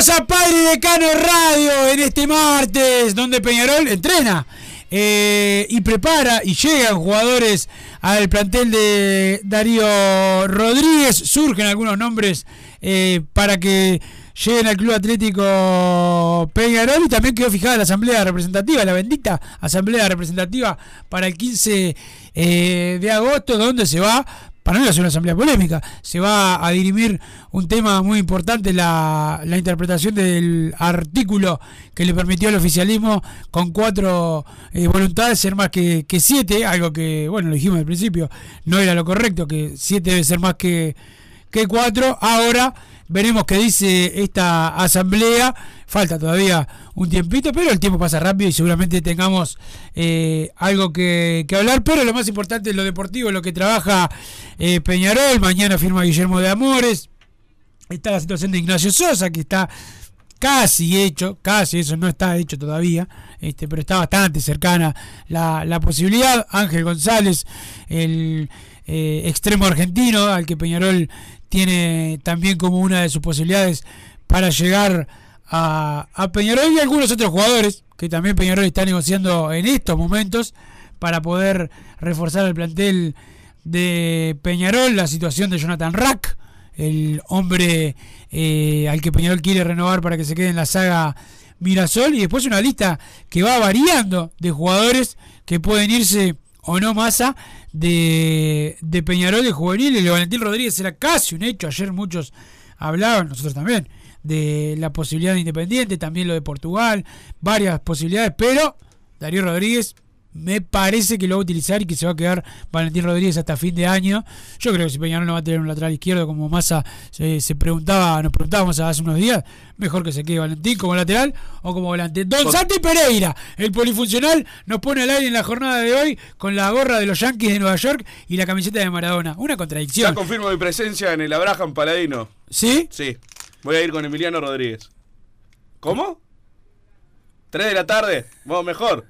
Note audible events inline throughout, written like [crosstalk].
Bienvenidos a Padre Decano Radio en este martes, donde Peñarol entrena eh, y prepara y llegan jugadores al plantel de Darío Rodríguez. Surgen algunos nombres eh, para que lleguen al Club Atlético Peñarol y también quedó fijada la Asamblea Representativa, la bendita Asamblea Representativa para el 15 eh, de agosto, donde se va para no ser una asamblea polémica, se va a dirimir un tema muy importante, la, la interpretación del artículo que le permitió al oficialismo con cuatro eh, voluntades ser más que, que siete, algo que, bueno, lo dijimos al principio, no era lo correcto, que siete debe ser más que, que cuatro. Ahora veremos qué dice esta asamblea. Falta todavía un tiempito, pero el tiempo pasa rápido y seguramente tengamos eh, algo que, que hablar. Pero lo más importante es lo deportivo, lo que trabaja eh, Peñarol. Mañana firma Guillermo de Amores. Está la situación de Ignacio Sosa, que está casi hecho, casi eso no está hecho todavía, este, pero está bastante cercana la, la posibilidad. Ángel González, el eh, extremo argentino, al que Peñarol tiene también como una de sus posibilidades para llegar a, a Peñarol y algunos otros jugadores que también Peñarol está negociando en estos momentos para poder reforzar el plantel de Peñarol, la situación de Jonathan Rack, el hombre eh, al que Peñarol quiere renovar para que se quede en la saga Mirasol, y después una lista que va variando de jugadores que pueden irse o no masa de, de Peñarol de juvenil. El de Valentín Rodríguez era casi un hecho, ayer muchos hablaban, nosotros también, de la posibilidad de Independiente, también lo de Portugal, varias posibilidades, pero Darío Rodríguez me parece que lo va a utilizar y que se va a quedar Valentín Rodríguez hasta fin de año. Yo creo que si Peñarol no va a tener un lateral izquierdo como Massa se, se preguntaba, nos preguntábamos hace unos días, mejor que se quede Valentín como lateral o como volante. Don Santi Pereira, el polifuncional, nos pone al aire en la jornada de hoy con la gorra de los Yankees de Nueva York y la camiseta de Maradona. Una Ya contradicción. confirmo mi presencia en el Abraham Paladino. ¿Sí? Sí. Voy a ir con Emiliano Rodríguez. ¿Cómo? ¿Tres de la tarde? Mejor.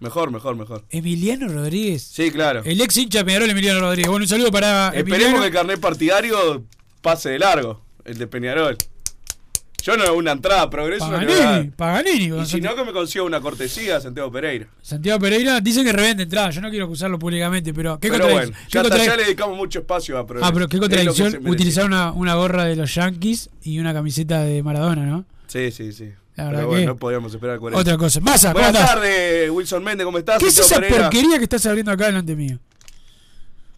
Mejor, mejor, mejor. Emiliano Rodríguez. Sí, claro. El ex hincha Peñarol, Emiliano Rodríguez. Bueno, un saludo para Esperemos Emiliano. que el carnet partidario pase de largo, el de Peñarol. Yo no una entrada, progreso. a Paganini, dar. Paganini. con Y si no, que me consiga una cortesía Santiago Pereira. Santiago Pereira dice que revende entrada. Yo no quiero acusarlo públicamente, pero qué Pero bueno, ya, contradic- ya le dedicamos mucho espacio a progreso. Ah, pero qué contradicción utilizar una, una gorra de los Yankees y una camiseta de Maradona, ¿no? Sí, sí, sí. La verdad Pero bueno, que. no podíamos esperar 40. Otra cosa. ¿cómo Buenas tardes, Wilson Méndez, ¿cómo estás? ¿Qué es esa Pereira. porquería que estás abriendo acá delante mío?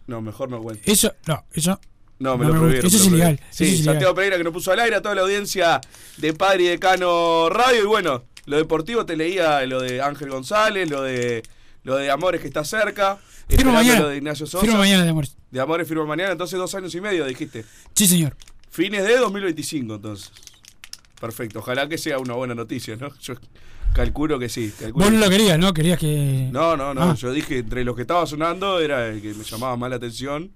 No, mejor no cuento. Eso, no, eso. No, me No lo me prohibieron. Eso es ilegal, Sí, es ilegal. Santiago Pereira que nos puso al aire a toda la audiencia de Padre y Decano Radio. Y bueno, lo deportivo te leía lo de Ángel González, lo de lo de Amores que está cerca. Esperando mañana. Lo de Ignacio Sosa. Firmo mañana, de amor. De Amores firma mañana, entonces dos años y medio, dijiste. Sí, señor. Fines de 2025, entonces. Perfecto, ojalá que sea una buena noticia, ¿no? Yo calculo que sí. calculo Vos no lo querías, ¿no? Querías que. no, no, no. Ah. Yo dije, entre los que estaba sonando era el que me llamaba más la atención.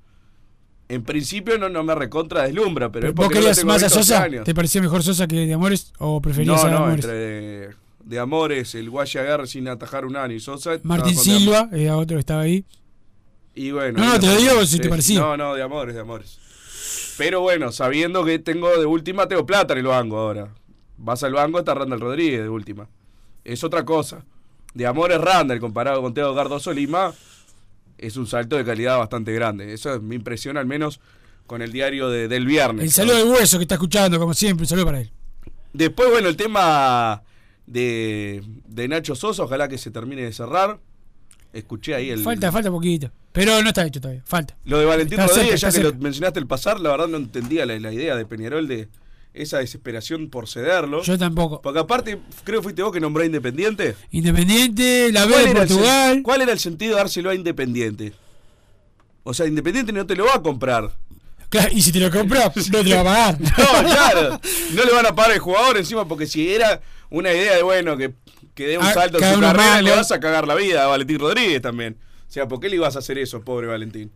En principio no, no me recontra deslumbra, pero es ¿Vos porque lo querías más a Sosa? años. ¿Te parecía mejor Sosa que de Amores? ¿O preferías No, a no, Amores? entre de, de Amores, el Guache agarre sin atajar un año y Sosa. Martín Silva, era otro que estaba ahí. Y bueno. No, no, te lo digo si te parecía. No, no, de Amores, de Amores. Pero bueno, sabiendo que tengo de última, tengo plata en el banco ahora. Vas al banco, está Randall Rodríguez de última. Es otra cosa. De Amores Randall comparado con Teo Cardoso Lima, es un salto de calidad bastante grande. Eso es mi impresión, al menos con el diario de- del viernes. El saludo de hueso que está escuchando, como siempre, un saludo para él. Después, bueno, el tema de, de Nacho Sosa, ojalá que se termine de cerrar. Escuché ahí el. Falta, falta poquito. Pero no está hecho todavía, falta. Lo de Valentín Está Rodríguez, cerca, ya que lo mencionaste el pasar, la verdad no entendía la, la idea de Peñarol de esa desesperación por cederlo. Yo tampoco. Porque aparte, creo que fuiste vos que nombró a Independiente. Independiente, la B ¿Cuál de el, Portugal. cuál era el sentido de dárselo a Independiente? O sea, Independiente no te lo va a comprar. Claro, y si te lo compras, [laughs] no te lo va a pagar. [laughs] No, claro. No le van a pagar el jugador encima porque si era una idea de, bueno, que, que dé un Ah, salto en su carrera, más, le vas a cagar la vida a Valentín Rodríguez también. O sea, ¿por qué le ibas a hacer eso, pobre Valentín?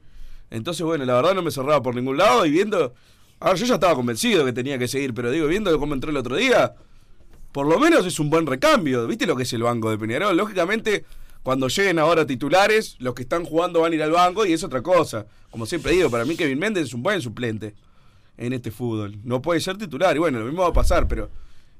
Entonces, bueno, la verdad no me cerraba por ningún lado y viendo... Ahora, yo ya estaba convencido que tenía que seguir, pero digo, viendo cómo entró el otro día, por lo menos es un buen recambio. ¿Viste lo que es el banco de Peñarol? Lógicamente, cuando lleguen ahora titulares, los que están jugando van a ir al banco y es otra cosa. Como siempre digo, para mí Kevin Méndez es un buen suplente en este fútbol. No puede ser titular y bueno, lo mismo va a pasar, pero...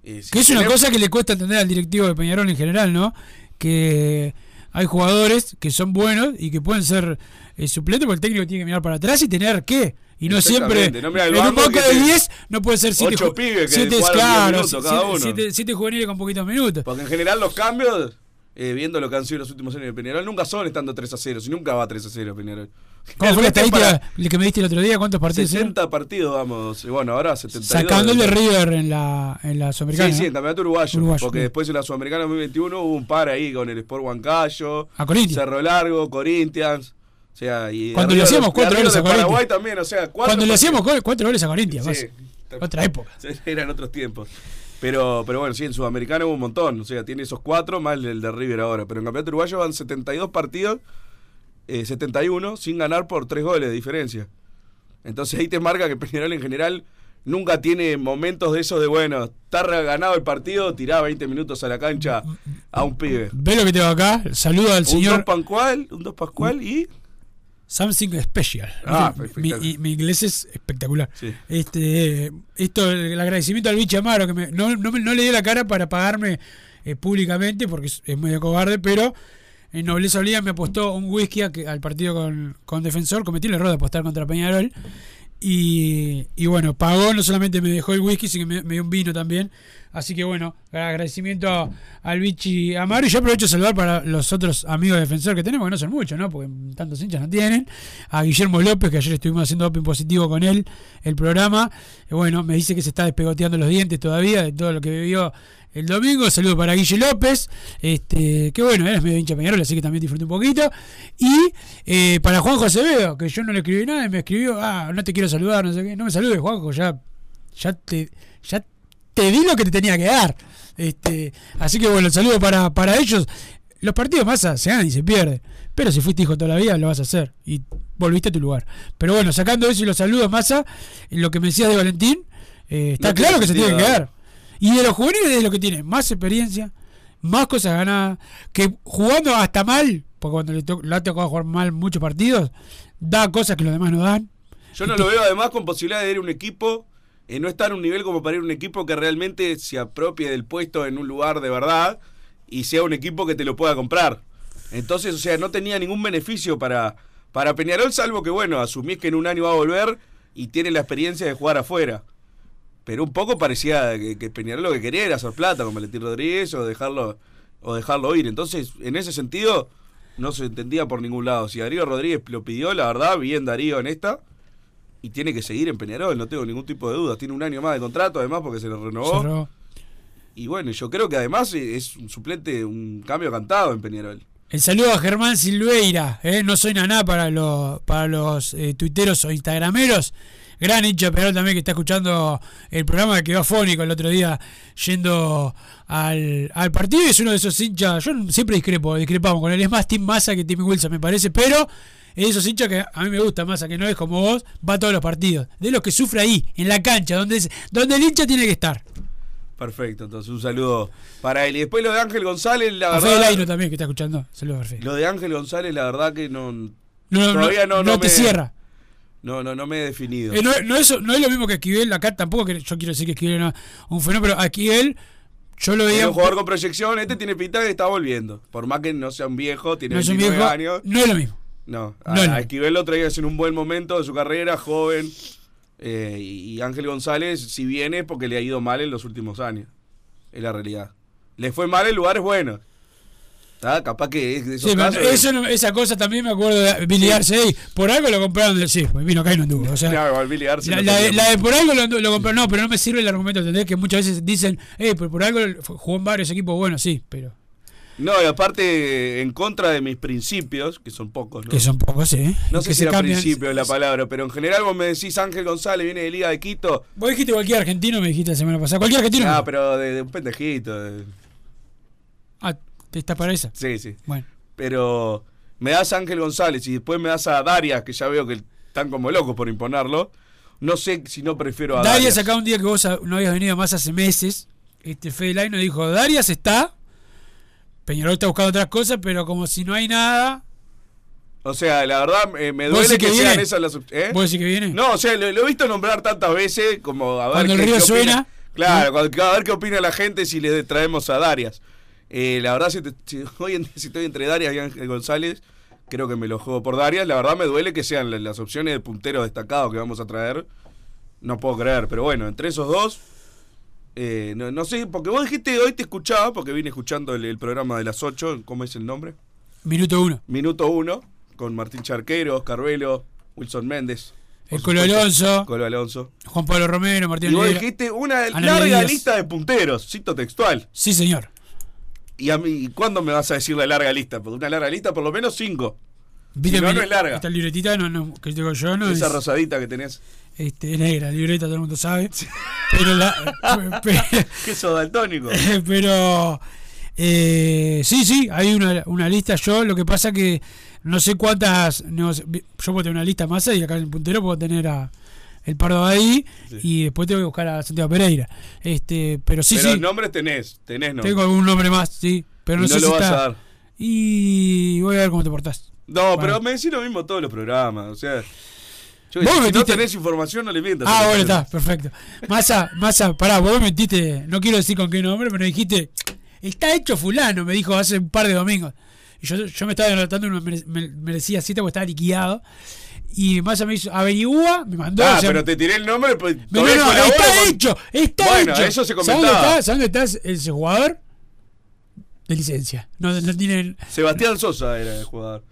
eh, si Que es una cosa que le cuesta entender al directivo de Peñarol en general, ¿no? Que hay jugadores que son buenos y que pueden ser eh, suplentes porque el técnico tiene que mirar para atrás y tener qué. Y no siempre. No el en un banco de te- 10 no puede ser 7 Ocho pibes que 10 claro, minutos cada siete- uno. siete- siete juveniles con poquitos minutos. Porque en general los cambios, eh, viendo lo que han sido los últimos años de Peñarol, nunca son estando 3 a 0, si nunca va 3 a 0 Peñarol. ¿Cómo fue la estadística el que me diste el otro día? ¿Cuántos partidos? eran? 60 partidos, vamos, y bueno, ahora 72. Sacando el de River en la, en la Sí, Sudamericana. sí, ¿no? en campeonato uruguayo, Uruguayo, porque sí. después en la Sudamericana 2021 hubo un par ahí con el Sport Huancayo, A Corinthians. Cerro Largo, Corinthians. O sea, y Cuando le hacíamos cuatro goles a de Paraguay Corinthians. también, o sea, cuatro Cuando le hacíamos cuatro goles a Corinthians, Sí. otra época. [laughs] Eran otros tiempos. Pero, pero bueno, sí, en Sudamericana hubo un montón. O sea, tiene esos cuatro más el de River ahora. Pero en Campeonato Uruguayo van 72 partidos, eh, 71, sin ganar por tres goles de diferencia. Entonces ahí te marca que Peñarol en general nunca tiene momentos de esos de, bueno, está ganado el partido, tirá 20 minutos a la cancha a un pibe. Ve lo que tengo acá. Saludo al Un señor dos Pascual, un dos Pascual y... Something Special. Ah, mi, mi inglés es espectacular. Sí. Este, esto, el agradecimiento al bicho Amaro, que me- no, no, no le dio la cara para pagarme eh, públicamente, porque es, es medio cobarde, pero en Nobleza Olía me apostó un whisky a que- al partido con, con Defensor. Cometí el error de apostar contra Peñarol. Y, y bueno, pagó, no solamente me dejó el whisky, sino que me, dio un vino también. Así que bueno, agradecimiento a- al Bichi Amaro. Y yo aprovecho de saludar para los otros amigos de defensor que tenemos, que no son muchos, ¿no? Porque tantos hinchas no tienen. A Guillermo López, que ayer estuvimos haciendo doping positivo con él, el programa. Y bueno, me dice que se está despegoteando los dientes todavía de todo lo que vivió el domingo. Saludo para Guille López, este, que bueno, él es medio hincha Peñarol, así que también disfruté un poquito. Y eh, para Juanjo Acevedo, que yo no le escribí nada y me escribió, ah, no te quiero saludar, no sé qué. No me saludes, Juanjo, ya, ya te, ya te di lo que te tenía que dar. Este, así que bueno, saludo para, para ellos. Los partidos más se ganan y se pierden. Pero si fuiste hijo toda la vida, lo vas a hacer. Y volviste a tu lugar. Pero bueno, sacando eso y los saludos, Massa, lo que me decías de Valentín, eh, está No claro que se tiene que quedar. Y de los juveniles es lo que tiene, más experiencia, más cosas ganadas, que jugando hasta mal, porque cuando le, to- le ha tocado jugar mal muchos partidos, da cosas que los demás no dan. Yo no lo veo además con posibilidad de ir a un equipo, eh, no estar a un nivel como para ir a un equipo que realmente se apropie del puesto en un lugar de verdad y sea un equipo que te lo pueda comprar. Entonces, o sea, no tenía ningún beneficio para, para Peñarol, salvo que, bueno, asumís que en un año va a volver y tiene la experiencia de jugar afuera. Pero un poco parecía que, que Peñarol lo que quería era hacer plata con Valentín Rodríguez o dejarlo, o dejarlo ir. Entonces, en ese sentido, no se entendía por ningún lado. Si Darío Rodríguez lo pidió, la verdad, bien Darío en esta. Y tiene que seguir en Peñarol, no tengo ningún tipo de duda. Tiene un año más de contrato, además, porque se le renovó. Cerró. Y bueno, yo creo que además es un suplente, un cambio cantado en Peñarol. El saludo a Germán Silveira, ¿eh? no soy naná para los, para los eh, tuiteros o instagrameros. Gran hincha Peñarol también que está escuchando el programa que quedó afónico el otro día yendo al, al partido. Es uno de esos hinchas, yo siempre discrepo, discrepamos con él. Es más Tim Massa que Tim Wilson, me parece, pero es de esos hinchas que a mí me gusta Massa, que no es como vos, va a todos los partidos. De los que sufre ahí, en la cancha, donde, es- donde el hincha tiene que estar. Perfecto, entonces un saludo para él. Y después lo de Ángel González, la A verdad. También que está escuchando. Saludos. Lo de Ángel González, la verdad que no. Todavía no, no, no no te cierra. No, no, no me he definido. Eh, no, no es, no es lo mismo que Esquivel, acá tampoco que yo quiero decir que Esquivel era un fenómeno, pero Esquivel yo lo Es veía un jugador con proyección, este tiene pinta de que está volviendo. Por más que no sea un viejo, tiene no es un 29 viejo, años. no es lo mismo. No, No a, a Esquivel lo traía en un buen momento de su carrera, joven. eh, y, y Ángel González, si viene, es porque le ha ido mal en los últimos años. Es la realidad. Le fue mal en lugares buenos. ¿Está? Capaz que es de esos Sí, pero casos de- eso no- esa cosa también me acuerdo de Billy Arce, por algo lo compraron del sí, pues vino acá y no anduvo. O sea, No, igual Billy Arce la, no la de, tenía- la de por algo lo, compraron, no, pero no me sirve el argumento, ¿entendés? Que muchas veces dicen, eh, pero por algo jugó en varios equipos buenos, sí, pero No, y aparte, en contra de mis principios, que son pocos, ¿no? que son pocos, ¿eh? No sé que si era cambian. principio la palabra, pero en general vos me decís Ángel González viene de Liga de Quito. Vos dijiste cualquier argentino, me dijiste la semana pasada. Cualquier argentino. Ah, no. pero de, de un pendejito. de- Ah, te está para esa. Sí, sí. Bueno. Pero me das a Ángel González y después me das a Darias, que ya veo que están como locos por imponerlo. No sé si no prefiero a Darias Darias. acá un día que vos no habías venido más hace meses, este Fede Laino dijo, Darias está, Peñarol está buscando otras cosas, pero como si no hay nada, O sea, la verdad eh, me ¿Vos duele que, que sean esas las ¿eh? ¿vos decís que viene? No, o sea, lo, lo he visto nombrar tantas veces como a ver Cuando el qué- río qué opina- suena, Claro, a ver qué opina la gente si le traemos a Darias. Eh, la verdad, si, te- si [laughs] hoy en si estoy entre Darias y Ángel González, creo que me lo juego por Darias. La verdad me duele que sean la- las opciones de puntero destacado que vamos a traer. No puedo creer, pero bueno, entre esos dos, eh, no, no sé, porque vos dijiste hoy te escuchaba, porque vine escuchando el, el programa de las 8, ¿cómo es el nombre? Minuto uno. Minuto 1, con Martín Charquero, Oscar Velo, Wilson Méndez. El Colo Alonso, Colo Alonso. Juan Pablo Romero, Martín Y vos dijiste una larga lista de punteros, cito textual. Sí, señor. Y a mí, ¿cuándo me vas a decir la larga lista? Porque una larga lista, por lo menos cinco. ¿Viste Si no, mi- no es larga. Esta libretita no, no, que digo yo no Esa es, rosadita que tenés. este, es negra, libreta todo el mundo sabe. Pero la, [laughs] ¿Qué sos daltónico? [laughs] pero eh, sí, sí, hay una, una lista. Yo lo que pasa que no sé cuántas. no yo puedo tener una lista más y acá en el puntero puedo tener a el Pardo ahí y después tengo que buscar a Santiago Pereira. Este, pero sí, Pero sí, nombres tenés, tenés nombres. tengo algún nombre más, sí, pero no no sé lo si vas está. a dar. Y voy a ver cómo te portás. No, Bueno. pero me decís lo mismo todos los programas. O sea, yo, Vos si no metiste- tenés información, no le mientas. Ah, bueno, está, perfecto. Masa, Masa, pará, vos me metiste, no quiero decir con qué nombre, pero dijiste, está hecho fulano, me dijo hace un par de domingos. Y yo, yo me estaba anotando, me, me, me decía siete porque estaba liquidado. Y Masa me hizo, averigua, me mandó. Ah, o sea, pero te tiré el nombre. Pues, no, no, está hecho, está Bueno, hecho. eso se ¿Sabes dónde comentaba. está? ¿Sabes dónde está ese jugador? De licencia. No, no tienen. Sebastián Sosa era el jugador.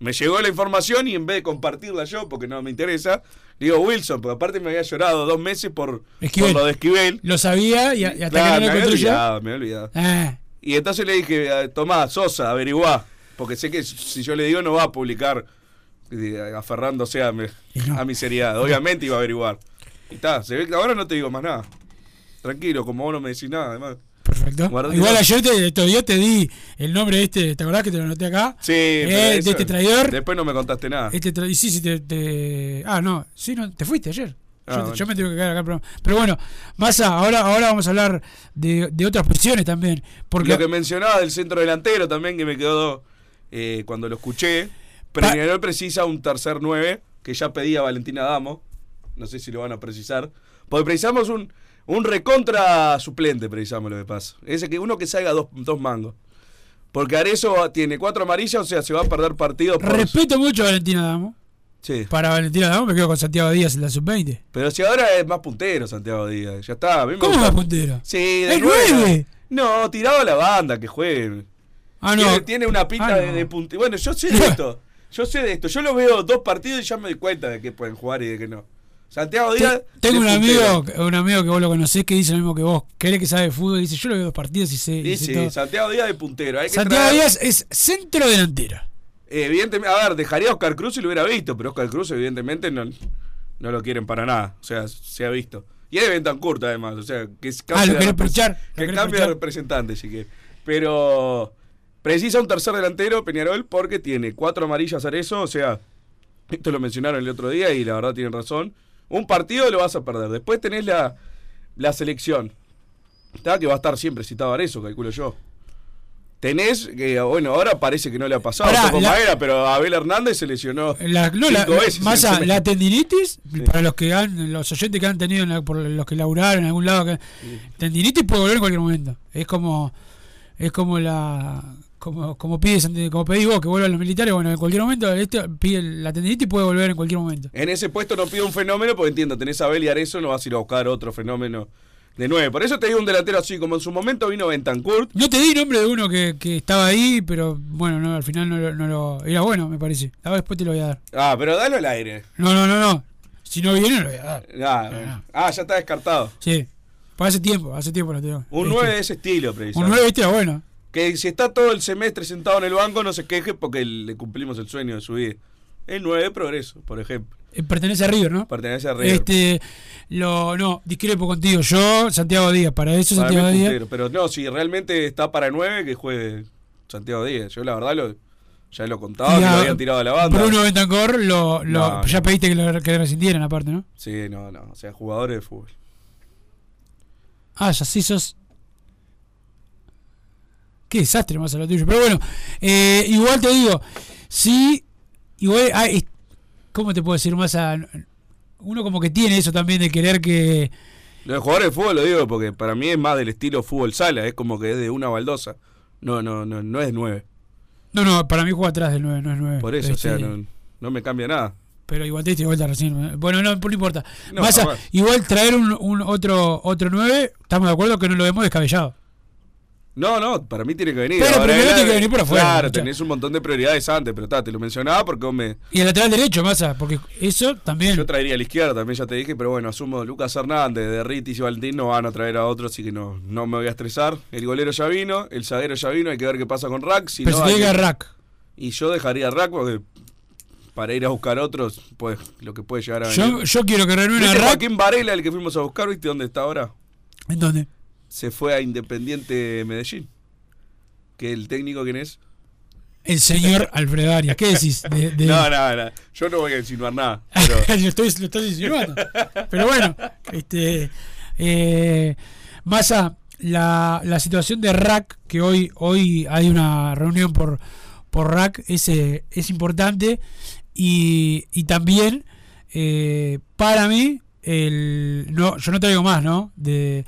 Me llegó la información y en vez de compartirla yo, porque no me interesa, digo Wilson, porque aparte me había llorado dos meses por, por lo de Esquivel. Lo sabía y, y hasta Claro, que no me había olvidado, me había olvidado. Ah, Y entonces le dije, eh, Tomás, Sosa, averiguá, porque sé que si yo le digo no va a publicar aferrándose a mi, no. a mi seriedad. Obviamente iba a averiguar. Y está, se ve que ahora no te digo más nada. Tranquilo, como vos no me decís nada, además. perfecto. Guardate Igual ayer te, todavía te di el nombre de este, ¿te acordás que te lo anoté acá? Sí, Eh, de este traidor. Después no me contaste nada. Este y sí, sí, te, te- Ah, no, sí, no, te fuiste ayer. Ah, yo, bueno. yo me tengo que quedar acá. Pero, pero bueno, Massa, ahora, ahora vamos a hablar de, de otras posiciones también. Porque Lo que mencionaba del centro delantero también, que me quedó eh, cuando lo escuché. Peñarol precisa un tercer 9, que ya pedía Valentina Damo. No sé si lo van a precisar. Porque precisamos un, un recontra suplente, precisamos lo que pasa. Ese que uno que salga dos, dos mangos. Porque Arezo tiene cuatro amarillas, o sea, se va a perder partidos por... respeto mucho a Valentina Damo. Sí. Para Valentina Damo me quedo con Santiago Díaz en la sub-20. Pero si ahora es más puntero Santiago Díaz. Ya está. a mí me ¿Cómo gusta. más puntero? Sí, de ¡Es nueve. nueve! No, tirado a la banda, que juegue. Ah, no. Tiene, tiene una pinta Ah, de, no. de puntero. Bueno, yo sé de esto. [laughs] Yo sé de esto. Yo lo veo dos partidos y ya me doy cuenta de que pueden jugar y de que no. Santiago Díaz. Te- Tengo un amigo, un amigo que vos lo conocés que dice lo mismo que vos. Que que sabe de fútbol y dice, yo lo veo dos partidos y sé, y sé todo. Santiago Díaz de puntero. Hay que Santiago traer- Díaz es centro delantero. Eh, Evidentemente, a ver, dejaría a Oscar Cruz y lo hubiera visto, pero Oscar Cruz, evidentemente, no, no lo quieren para nada. O sea, se ha visto. Y es de Bentancurta, además. O sea, que es Ah, lo de lo Que cambie de representante, si quiere. Pero precisa un tercer delantero, Peñarol, porque tiene cuatro amarillas Arezo. O sea, esto lo mencionaron el otro día y la verdad tienen razón. Un partido lo vas a perder. Después tenés la, la selección. Está que va a estar siempre citado Arezo, calculo yo. Tenés, que bueno, ahora parece que no le ha pasado Pará, la- Maera, pero Abel Hernández se lesionó La, no, la, cinco veces. tendinitis, para los que han, los oyentes que han tenido, por los que laburaron en algún lado, que, tendinitis puede volver en cualquier momento. Es como, es como la, como, como pides, ante- como pedís vos que vuelvan los militares, bueno, en cualquier momento, este pide la tendinitis puede volver en cualquier momento. En ese puesto no pide un fenómeno, porque entiendo, tenés a Abel y Arezo, no vas a ir a buscar otro fenómeno de nueve. Por eso te digo un delantero así, como en su momento vino Bentancur. No te di nombre de uno que, que estaba ahí, pero bueno, no, al final no, lo- no lo, era bueno, me parece. Ahora después te lo voy a dar. Ah, pero dalo al aire. No, no, no, no. Si no viene, no lo voy a dar. Ah, ah, ya está descartado. Sí. Pues hace tiempo, hace tiempo lo tengo. Un Este, 9 de ese estilo, Un precisamente. 9 este era bueno. Que si está todo el semestre sentado en el banco, no se queje porque le cumplimos el sueño de su vida. El 9 de progreso, por ejemplo. Eh, Pertenece a River, ¿no? Pertenece a River. Este, lo, no, discrepo contigo. Yo, Santiago Díaz, para eso Para Santiago Díaz. puntero, Pero no, si realmente está para 9, que juegue Santiago Díaz. Yo la verdad lo, ya lo contaba, que lo habían tirado a la banda. Bruno Bentancor, lo, lo- No, ya no. pediste que lo, que rescindieran aparte, ¿no? Sí, no, no. O sea, jugadores de fútbol. Ah, ya sí sos. Qué desastre más a lo tuyo. Pero bueno, eh, igual te digo, sí, igual, ah, es- ¿cómo te puedo decir más a... Uno como que tiene eso también de querer que... Los jugadores de fútbol lo digo porque para mí es más del estilo fútbol sala, es como que es de una baldosa. No, no, no, no es 9. No, no, para mí juega atrás del 9, no es 9. Por eso, o sea, no, no me cambia nada. Pero igual te diste vuelta recién. Bueno, no, no importa. No, igual traer un, un otro otro 9, estamos de acuerdo que no lo vemos descabellado. No, no, para mí tiene que venir. Pero Ahora primero era- tiene que venir por afuera, Claro, muchacho. tenés un montón de prioridades antes, pero ta, te lo mencionaba porque vos me. Y el lateral derecho, Massa, porque eso también. Yo traería a la izquierda también, ya te dije, pero bueno, asumo Lucas Hernández, de Ritis y Valentín no van a traer a otros, así que no, no me voy a estresar. El golero ya vino, el zaguero ya vino, hay que ver qué pasa con Rack. Si pero no, te diga que- Rack. Y yo dejaría a Rack porque para ir a buscar otros, pues lo que puede llegar a venir. Yo, yo quiero que renueve a ¿Viste Rack. Joaquín Varela, el que fuimos a buscar, ¿viste dónde está ahora? ¿En dónde? Se fue a Independiente Medellín. ¿Que el técnico quién es? El señor Alfredo Arias. ¿Qué decís? De, de- No, no, no. Yo no voy a insinuar nada. Pero [laughs] lo, estoy, lo estás insinuando. Pero bueno, este. Eh, Massa, la, la situación de Rack, que hoy, hoy hay una reunión por, por Rack, es, eh, es importante. Y, y también, eh, para mí, el, no, yo no traigo más, ¿no? De,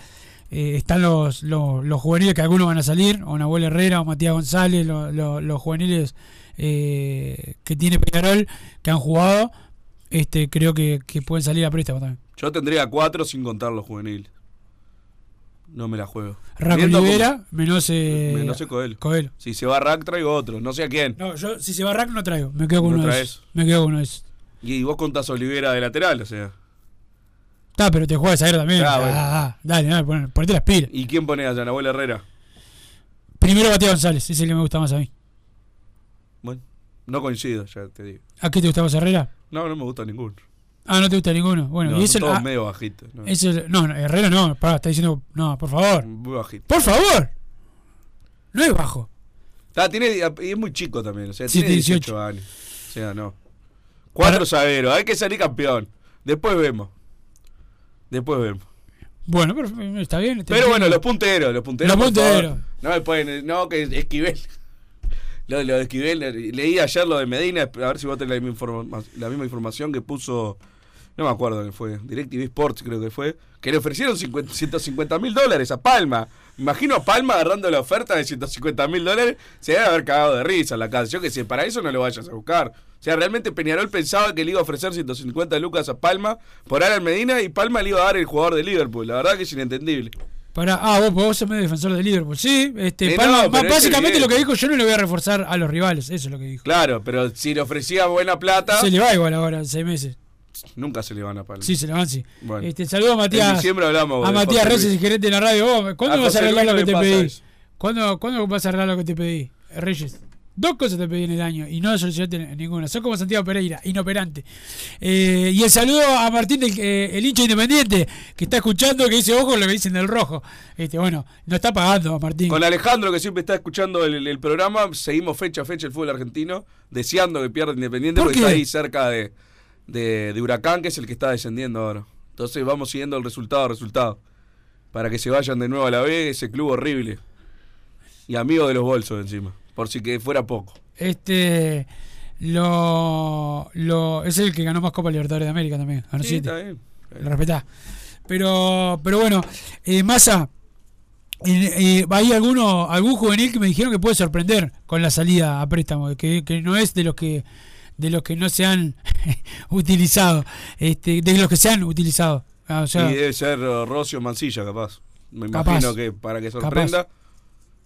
eh, están los, los, los juveniles que algunos van a salir, o Nahuel Herrera o Matías González, lo- lo- los juveniles eh, que tiene Peñarol, que han jugado, este creo que, que pueden salir a préstamo también. yo tendría cuatro sin contar los juveniles. No me la juego. Viendo Olivera, menos eh, Menos Coelho. Coelho. Si se va Rack, traigo otro. No sé a quién. No, yo si se va Rack no traigo, me quedo con No uno de esos. Me quedo con uno de esos. Y vos contás Olivera de lateral, o sea. Está, pero te juega de zaguero también. Ah, bueno. ah, dale, dale, pon- ponete las pilas. ¿Y quién pone allá? Nahuel Herrera. Primero Matías González, es el que me gusta más a mí. Bueno, no coincido, ya te digo. ¿A qué te gusta más Herrera? No, no me gusta ninguno. Ah, no te gusta ninguno. Bueno, no, y eso todos ah, medio bajitos. No, eso no, no, Herrera no, pará, está diciendo, no, por favor. Muy bajito. Por favor. No es bajo. Ah, tiene, y es muy chico también, o sea, Sí, tiene 18, 18 años. O sea, no. Cuatro zagueros, hay que salir campeón. Después vemos. Después vemos. Bueno, pero eh, está bien. está Pero bien. bueno, los punteros, los punteros. Los. No me pueden. No, que Esquivel. [laughs] Lo, lo de Esquivel. le- Leí ayer lo de Medina, a ver si vos tenés la misma, informa- la misma información que puso. No me acuerdo que fue. DirecTV Sports, creo que fue. Que le ofrecieron 50 150 mil dólares a Palma. Imagino a Palma agarrando la oferta de 150 mil dólares. Se debe haber cagado de risa en la casa. Yo que sé, para eso no lo vayas a buscar. Sea, realmente Peñarol pensaba que le iba a ofrecer 150 lucas a Palma por Alan Medina y Palma le iba a dar el jugador de Liverpool. La verdad que es inentendible. Para, ah, vos, vos sos medio defensor de Liverpool. Sí, este, Eh, Palma- no, pero es básicamente lo que dijo, yo no le voy a reforzar a los rivales, eso es lo que dijo. Claro, pero si le ofrecía buena plata, Se le va igual ahora, en seis meses. nunca se le van a Palma. Sí, se le van, sí. Bueno. Este, saludo a Matías. diciembre hablamos A Matías Reyes, el gerente de la radio. Vos, ¿Cuándo A vas a arreglar lo que te pedí? eso. ¿Cuándo, ¿Cuándo vas a arreglar lo que te pedí, Reyes? Dos cosas te pedí en el año y no solucionaste ninguna. Sos como Santiago Pereira, inoperante. Eh, y el saludo a Martín, el, eh, el hincha independiente, que está escuchando, que dice, ojo lo que dicen del rojo. Este, bueno, no está pagando, Martín. Con Alejandro, que siempre está escuchando el, el programa, seguimos fecha a fecha el fútbol argentino, deseando que pierda Independiente, ¿Por porque qué? está ahí cerca de, de, de Huracán, que es el que está descendiendo ahora. Entonces vamos siguiendo el resultado, resultado. Para que se vayan de nuevo a la B, ese club horrible. Y amigo de los bolsos encima, por si que fuera poco. Este, lo, lo, es el que ganó más Copa Libertadores de América también. Ganó Sí, siete. está bien. Lo respetá. Pero, pero bueno, eh, Massa, eh, eh, hay alguno, algún juvenil que me dijeron que puede sorprender con la salida a préstamo, que, que no es de los que de los que no se han [laughs] utilizado, este, de los que se han utilizado. Ah, o sea, y debe ser uh, Rocio Mancilla, capaz. Me Capaz. imagino que para que sorprenda.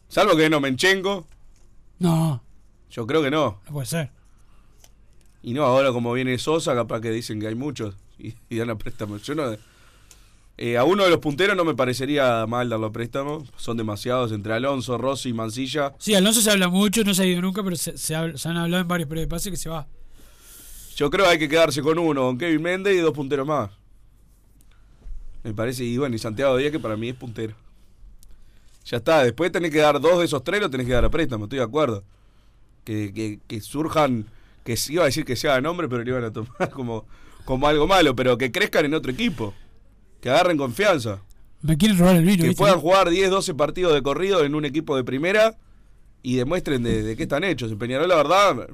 Salvo que no Menchenko, no, yo creo que no. no puede ser. Y no, ahora como viene Sosa, capaz que dicen que hay muchos y, y dan a préstamo. Yo no. eh, a uno de los punteros no me parecería mal darlo a préstamo. Son demasiados entre Alonso, Rossi y Mancilla. Sí, Alonso se habla mucho, no se ha ido nunca, pero se, se han hablado en varios periodos de pase que se va. Yo creo que hay que quedarse con uno, con Kevin Méndez y dos punteros más. Me parece, y bueno, y Santiago Díaz que para mí es puntero. Ya está, después tenés que dar dos de esos tres, lo tenés que dar a préstamo, estoy de acuerdo. Que, que, que surjan, que iba a decir que se haga nombre, pero lo iban a tomar [laughs] como, como algo malo, pero que crezcan en otro equipo. Que agarren confianza. Me quieren robar el vino. Que ¿viste? puedan jugar 10, 12 partidos de corrido en un equipo de primera y demuestren de, de qué están hechos. En Peñarol, la verdad,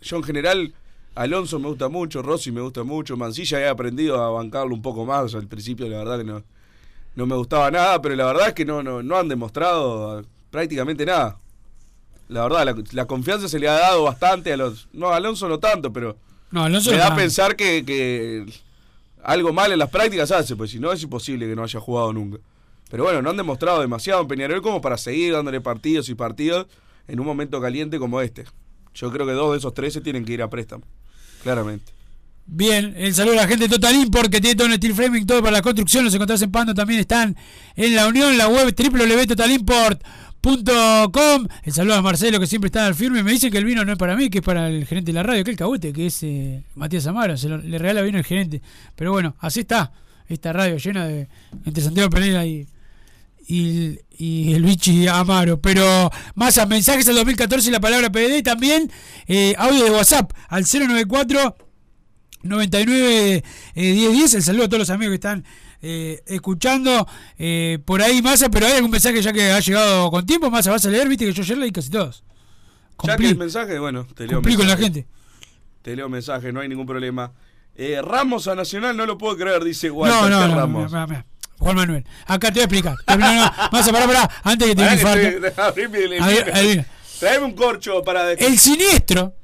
yo en general, Alonso me gusta mucho, Rossi me gusta mucho, Mancilla he aprendido a bancarlo un poco más. Al principio, la verdad que no, no me gustaba nada, pero la verdad es que no, no, no han demostrado prácticamente nada. La verdad, la, la confianza se le ha dado bastante a los. No, a Alonso no tanto, pero No, Alonso me no da a pensar que, que algo mal en las prácticas hace, pues si no es imposible que no haya jugado nunca. Pero bueno, no han demostrado demasiado en Peñarol como para seguir dándole partidos y partidos en un momento caliente como este. Yo creo que dos de esos tres se tienen que ir a préstamo, claramente. Bien, el saludo a la gente de Total Import que tiene todo en steel framing, todo para la construcción. Los encontrás en Pando, también están en la unión, la web www.totalimport.com. El saludo a Marcelo que siempre está al firme. Me dicen que el vino no es para mí, que es para el gerente de la radio, que el cabote, que es eh, Matías Amaro. Se lo- le regala vino el gerente. Pero bueno, así está. Esta radio llena de. entre Santiago Pereira y. Y, el Vichy Amaro. Pero más a mensajes al 2014 y la palabra PD. También eh, audio de WhatsApp al 094 99 eh, 10 10. El saludo a todos los amigos que están eh, escuchando eh, por ahí, Massa. Pero hay algún mensaje ya que ha llegado con tiempo. Massa, vas a leer, viste que yo ayer leí casi todos. Ya que Cumplí, el mensaje, bueno, te leo cumplí con la mensaje. gente. Te leo mensaje, no hay ningún problema. Eh, Ramos a Nacional no lo puedo creer, dice Walter. No, no, ¿qué no, Ramos? Juan Manuel, acá te voy a explicar. Massa, pará, pará, antes que te [laughs] infarto. Traeme un corcho para... El siniestro,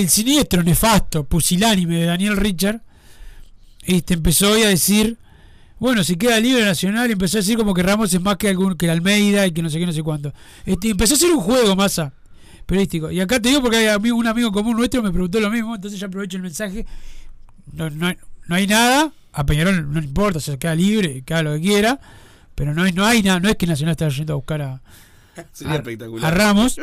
el siniestro, nefasto, pusilánime de Daniel Richard, este, empezó hoy a decir, bueno, si queda libre Nacional, empezó a decir como que Ramos es más que algún que el Almeida y que no sé qué, no sé cuánto. Este, empezó a hacer un juego, masa periodístico. Y acá te digo porque hay amigo- un amigo común nuestro me preguntó lo mismo, entonces ya aprovecho el mensaje. No, no, hay, no hay nada, a Peñarol no le importa, se queda libre, que haga lo que quiera, pero no hay, no hay nada, no es que Nacional está yendo a buscar a, [laughs] Sería a- espectacular. a Ramos.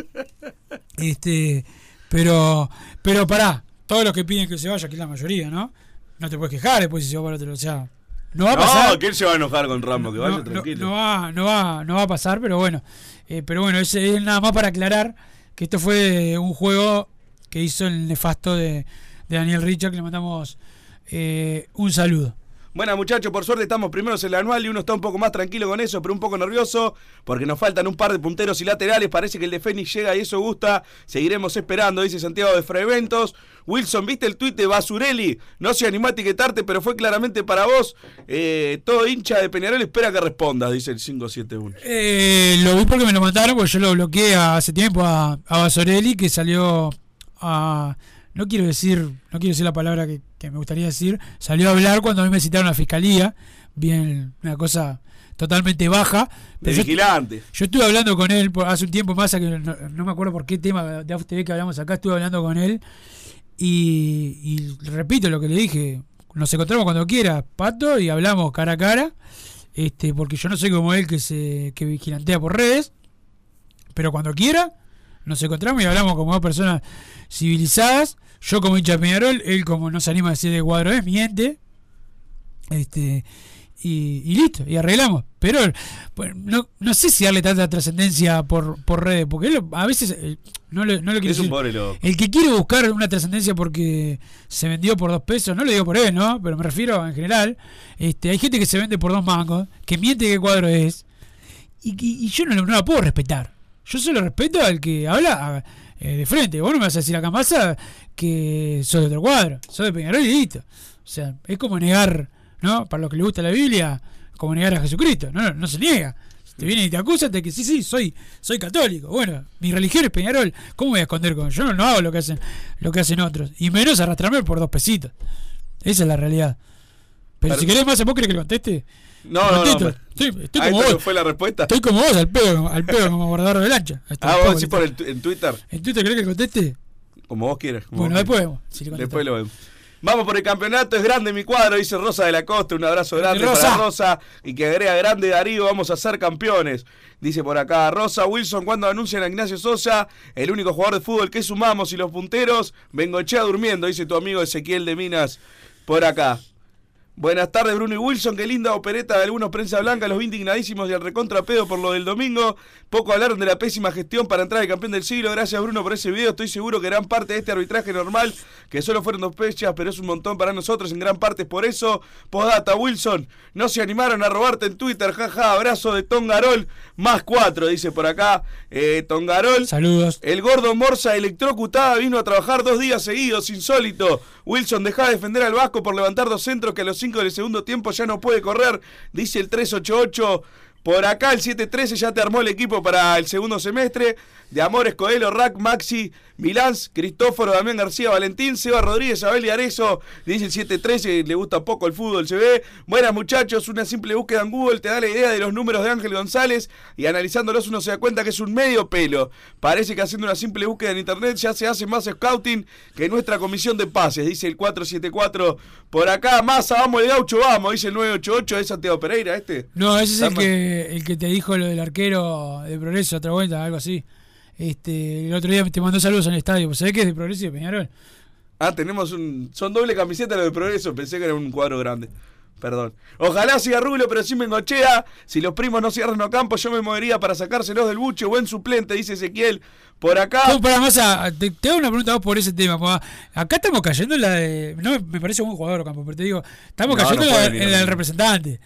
Este, pero, pero pará, todos los que piden que se vaya, que es la mayoría, ¿no? No te puedes quejar después si se va para otro, o sea, no va a pasar. No, que él se va a enojar con Ramos, que vaya no, no- tranquilo. no va, no va, no va a pasar, pero bueno, Eh, pero bueno, es, es nada más para aclarar que esto fue un juego que hizo el nefasto de, de Daniel Richard, que le mandamos eh, un saludo. Bueno, muchachos, por suerte estamos primeros en el anual y uno está un poco más tranquilo con eso, pero un poco nervioso porque nos faltan un par de punteros y laterales. Parece que el de Fénix llega y eso gusta. Seguiremos esperando, dice Santiago de Freventos. Wilson, ¿viste el tuit de Basurelli? No se animó a etiquetarte, pero fue claramente para vos. Eh, todo hincha de Peñarol espera que respondas, dice el 571. Eh, lo vi porque me lo mandaron, porque yo lo bloqueé hace tiempo a, a Basorelli, que salió a no quiero decir, no quiero decir la palabra que, que me gustaría decir, salió a hablar cuando a mí me citaron a la fiscalía, bien, una cosa totalmente baja. De yo, vigilante. yo estuve hablando con él por- hace un tiempo más, que no, no me acuerdo por qué tema de AFTV que hablamos acá, estuve hablando con él y, y repito lo que le dije, nos encontramos cuando quiera, Pato, y hablamos cara a cara, este, porque yo no soy como él que se que vigilantea por redes, pero cuando quiera nos encontramos y hablamos como dos personas civilizadas, yo como hincha de Peñarol, él como no se anima a decir de cuadro es, miente, este y, y listo, y arreglamos. Pero pues, no, no sé si darle tanta trascendencia por, por redes, porque él a veces eh, no, le, no lo Es un decir. loco. El que quiere buscar una trascendencia porque se vendió por dos pesos, no lo digo por él, ¿no? Pero me refiero en general. Este, hay gente que se vende por dos mangos, que miente qué cuadro es, y, y- y yo no, lo- no la puedo respetar. Yo solo respeto al que habla eh, de frente. Vos no me vas a decir acá masa que soy de otro cuadro, soy de Peñarol y listo. O sea, es como negar, ¿no? Para los que les gusta la Biblia, como negar a Jesucristo. No, no se niega. Si te viene y te acusan de que sí, sí, soy, soy católico. Bueno, mi religión es Peñarol. ¿Cómo voy a esconder con yo? No, no hago lo que hacen, lo que hacen otros. Y menos arrastrarme por dos pesitos. Esa es la realidad. Pero, Pero- si querés más, ¿vos querés que lo conteste? No, no, no. Estoy, estoy Ah, como ¿esta vos. fue la respuesta? Estoy como vos, al pedo, al pedo como guardador de lancha. Ah, poco vos decís por el, en Twitter. ¿En Twitter querés que conteste? Como vos quieras. como Bueno, vos después vemos. si. Después lo vemos. Vamos por el campeonato, es grande mi cuadro, dice Rosa de la Costa, un abrazo grande Rosa. para Rosa y que agrega grande Darío, vamos a ser campeones. Dice por acá Rosa Wilson, cuando anuncian a Ignacio Sosa, el único jugador de fútbol que sumamos y los punteros, Bengochea durmiendo, dice tu amigo Ezequiel de Minas por acá. Buenas tardes, Bruno y Wilson. Qué linda opereta de algunos prensa blanca, los indignadísimos y al recontra pedo por lo del domingo. Poco hablaron de la pésima gestión para entrar al campeón del siglo. Gracias, Bruno, por ese video. Estoy seguro que gran parte de este arbitraje normal, que solo fueron dos fechas, pero es un montón para nosotros. En gran parte por eso. Postdata, Wilson, no se animaron a robarte en Twitter. Jaja, abrazo de Tongarol. Más cuatro, dice por acá. Eh, Tongarol. Saludos. El gordo Morsa electrocutada vino a trabajar dos días seguidos, insólito. Wilson deja de defender al Vasco por levantar dos centros que a los cinco del segundo tiempo ya no puede correr, dice el 388. Por acá el 713 ya te armó el equipo para el segundo semestre. De Amores, Coelho, Rack, Maxi, Milán, Cristóforo, Damián García, Valentín, Seba Rodríguez, Abel y Arezo. Dice el 713, le gusta poco el fútbol, se ve. Buenas muchachos, una simple búsqueda en Google te da la idea de los números de Ángel González y analizándolos uno se da cuenta que es un medio pelo. Parece que haciendo una simple búsqueda en internet ya se hace más scouting que nuestra comisión de pases, dice el 474. Por acá, Massa, vamos el gaucho, vamos, dice el 988, es Santiago Pereira este. No, ese es el que, el que te dijo lo del arquero de Progreso otra vuelta, algo así. Este, el otro día te mandó saludos en el estadio. Pues sabés que es de Progreso y de Peñarol. Ah, tenemos un. Son doble camiseta lo de progreso. Pensé que era un cuadro grande. Perdón. Ojalá siga Rulo, pero sin Bengochea. Si los primos no cierran Ocampo, yo me movería para sacárselos del buche. Buen suplente, dice Ezequiel. Por acá. ¿Cómo para más a- te, te hago una pregunta a vos por ese tema. Acá estamos cayendo en la de. No me parece un buen jugador, Campo, pero te digo, estamos No, cayendo no en, la, en la del no. representante.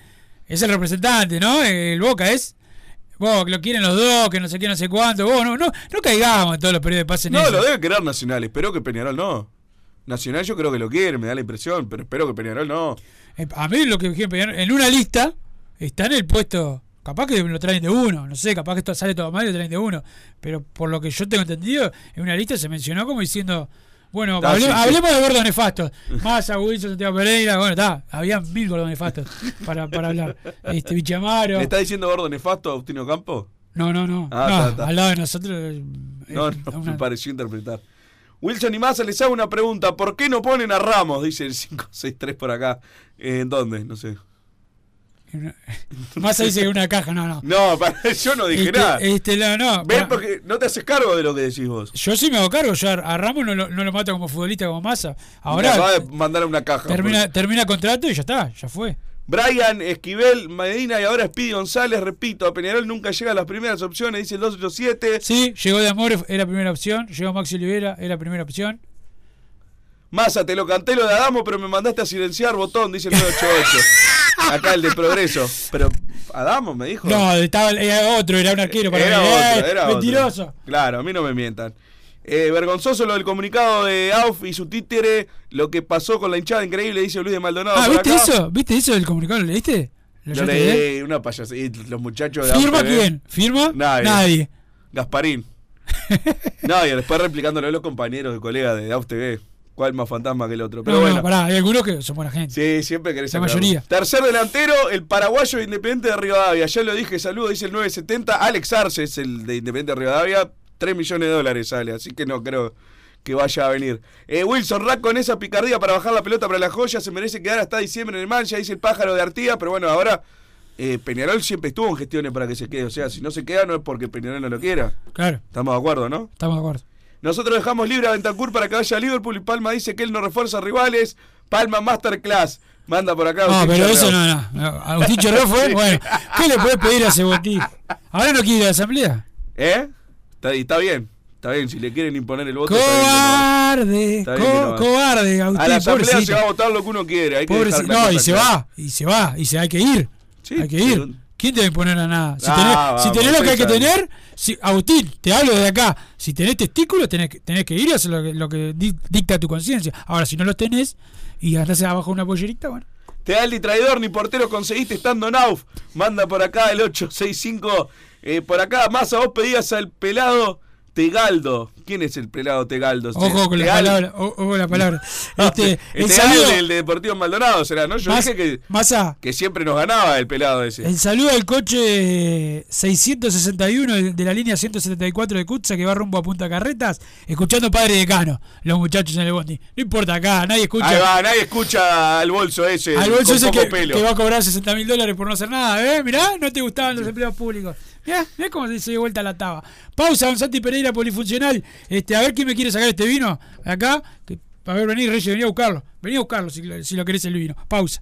Es el representante, ¿no? El Boca es. Vos, que lo quieren los dos, que no sé qué, no sé cuánto. Vos, no, no, no caigamos en todos los periodos de pase en No, eso. lo debe querer Nacional. Espero que Peñarol no. Nacional yo creo que lo quiere, me da la impresión. Pero espero que Peñarol no. Eh, A mí lo que dijeron Peñarol, en una lista está en el puesto. Capaz que lo traen de uno, no sé, capaz que esto sale todo mal y lo traen de uno. Pero por lo que yo tengo entendido, en una lista se mencionó como diciendo. Bueno, hable- sí, sí. hablemos de gordos nefastos. Massa, Wilson, Santiago Pereira, bueno, está, había mil gordos nefastos para, para hablar. Este, Bichamaro. ¿Le está diciendo gordo nefasto a Agustino Campo? No, no, no. Ah, no está, está. Al lado de nosotros. eh, No, no, una- me pareció interpretar. Wilson y Massa les hago una pregunta. ¿Por qué no ponen a Ramos? Dice el 563 por acá. Eh, ¿En dónde? No sé. Massa dice que una caja, no, no. No, para- [laughs] yo no dije Este, nada. este, no, no. Para- porque no te haces cargo de lo que decís vos. Yo sí me hago cargo, yo a a Ramos no lo, no lo mato como futbolista como Massa. Ahora acaba de mandar a una caja. termina, termina contrato y ya está, ya fue. Brian, Esquivel, Medina y ahora Speedy González, repito, a Peñarol nunca llega a las primeras opciones, dice el 287. Sí, llegó de Amores, era primera opción. Llegó Maxi Olivera, era primera opción. Massa, te lo canté lo de Adamo, pero me mandaste a silenciar botón, dice el [laughs] 988. Acá el de Progreso. Pero, Adamo me dijo. No, estaba, era otro, era un arquero para era mí. otro, ¡Eh, era Mentiroso. otro. Claro, a mí no me mientan. Eh, vergonzoso lo del comunicado de AUF y su títere, lo que pasó con la hinchada increíble, dice Luis de Maldonado. Ah, ¿viste acá. eso? ¿Viste eso del comunicado? ¿Lo leíste? ¿Lo Yo leí una payasada. y Los muchachos de ¿Firma AUF, ¿eh? quién? ¿Firma? Nadie. Nadie. Gasparín. [laughs] y después replicándolo a los compañeros de colegas de AUF TV. Cuál más fantasma que el otro. Pero No, bueno. no, pará, hay algunos que son buena gente. Sí, siempre querés La sacarlo. mayoría. Tercer delantero, el paraguayo de Independiente de Rivadavia. Ya lo dije, saludo, dice el 970. Alex Arce es el de Independiente de Rivadavia. 3 millones de dólares sale, así que no creo que vaya a venir. Eh, Wilson Rack con esa picardía para bajar la pelota para la joya. Se merece quedar hasta diciembre en el Mancha, dice el pájaro de Artía. Pero bueno, ahora eh, Peñarol siempre estuvo en gestiones para que se quede. O sea, si no se queda, no es porque Peñarol no lo quiera. Claro, Estamos de acuerdo, ¿no? estamos de acuerdo. Nosotros dejamos libre a Bentancur para que vaya a Liverpool y Palma dice que él no refuerza rivales. Palma Masterclass. Manda por acá. No, pero eso no, no. no. Agustín Chorro fue, [laughs] bueno, ¿qué le puedes pedir a Cebotín? ¿Ahora no quiere ir a la asamblea? ¿Eh? Está, está bien. Está bien, si le quieren imponer el voto. Cobarde, Está bien no co- cobarde, Agustín, A la asamblea se va a votar lo que uno quiere. Hay que No, y se va, y se va, y se hay que ir. Sí, hay que ir. ¿Quién te va a imponer a nada? Si Ah, tenés, vamos, si tenés lo que hay que tener, si, Agustín, te hablo de acá. Si tenés testículos, tenés, que- tenés que ir y hacer lo que, lo que di- dicta tu conciencia. Ahora, si no los tenés y andás abajo una pollerita, bueno. Te da el ni traidor ni portero conseguiste estando Nauf. Manda por acá el 865. Eh, por acá, más a vos pedías al pelado Tegaldo. ¿Quién es el pelado Tegaldo? Ojo con la Tegal- palabra. Ojo con la palabra. [laughs] Este, el el Tegal saludo. del de Deportivo Maldonado será, ¿no? Yo dije que, Masa, que siempre nos ganaba el pelado ese. el saludo al coche 661 de de la línea 174 de Cutsa que va rumbo a Punta Carretas, escuchando Padre Decano, los muchachos en el bondi. No importa acá, nadie escucha. Ahí va, nadie escucha al bolso ese. Al bolso con ese poco que, pelo. que va a cobrar 60 mil dólares por no hacer nada, ¿eh? Mirá, no te gustaban los empleados públicos. Mirá, mirá cómo se dio vuelta la taba. Pausa, Don Santi Pereira polifuncional. Este, a ver quién me quiere sacar este vino acá. Que, a ver, vení, Reyes, vení a buscarlo. Vení a buscarlo si, lo- si lo querés el vino. Pausa.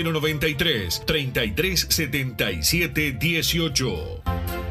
093 3377 18.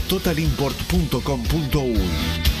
www.totalimport.com.uy.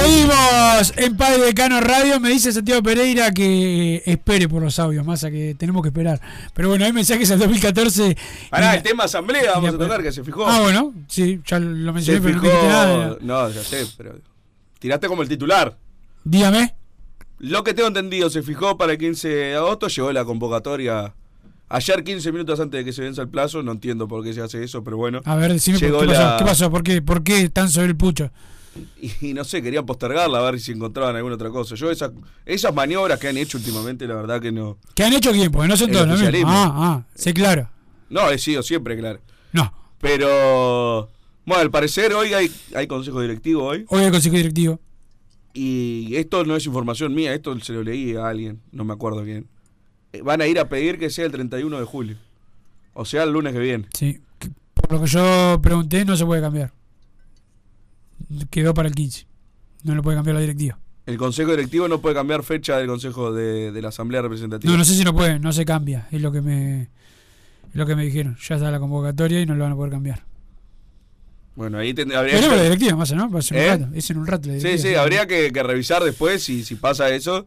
Seguimos en Padre Decano Radio. Me dice Santiago Pereira que espere por los audios, más a que tenemos que esperar. Pero bueno, hay mensajes al 2014. Pará, el tema asamblea vamos a tocar, que se fijó. Ah, bueno, sí, ya lo mencioné, Se pero fijó. nada. No, ya sé, pero. Tiraste como el titular. Dígame. Lo que tengo entendido, se fijó para el 15 de agosto, llegó la convocatoria. Ayer, 15 minutos antes de que se venza el plazo, no entiendo por qué se hace eso, pero bueno. A ver, decime Llegó ¿qué, pasó? la- ¿qué pasó? ¿Por qué? ¿Por qué tan sobre el pucho? Y, y no sé, querían postergarla a ver si encontraban alguna otra cosa. Yo, esa- esas maniobras que han hecho últimamente, la verdad que no. ¿Qué han hecho quién? Porque no son todos lo mismo. oficialismo. Ah, ah, sí, claro. No, he sido siempre, claro. No. Pero. Bueno, al parecer hoy hay, hay consejo directivo hoy. Hoy el consejo directivo. Y esto no es información mía, esto se lo leí a alguien, no me acuerdo quién. Eh, Van a ir a pedir que sea el 31 de julio. O sea, el lunes que viene. Sí. que Por lo que yo pregunté, no se puede cambiar. Quedó para el 15. No lo puede cambiar la directiva. El consejo directivo no puede cambiar fecha del consejo de, de la asamblea representativa. No, no sé si no puede, no se cambia. Es lo que me, es lo que me dijeron. Ya está la convocatoria y no lo van a poder cambiar. Bueno, ahí tendría habría que- la directiva, más ¿no? ¿Eh? un rato. Es en un rato la Sí, sí, habría que, que revisar después si, si pasa eso,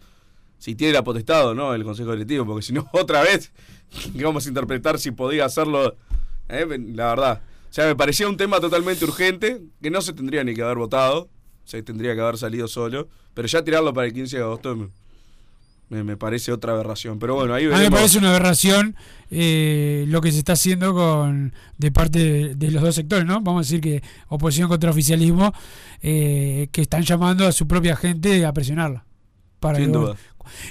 si tiene la potestad o no el consejo directivo, porque si no, [laughs] otra vez, vamos a interpretar si podía hacerlo, eh, la verdad. O sea, me parecía un tema totalmente urgente, que no se tendría ni que haber votado, se tendría que haber salido solo, pero ya tirarlo para el 15 de agosto me, me- parece otra aberración. Pero bueno, ahí A mí veremos. me parece una aberración eh, lo que se está haciendo con de parte de, de los dos sectores, ¿no? Vamos a decir que oposición contra oficialismo, eh, que están llamando a su propia gente a presionarla. Para Sin duda.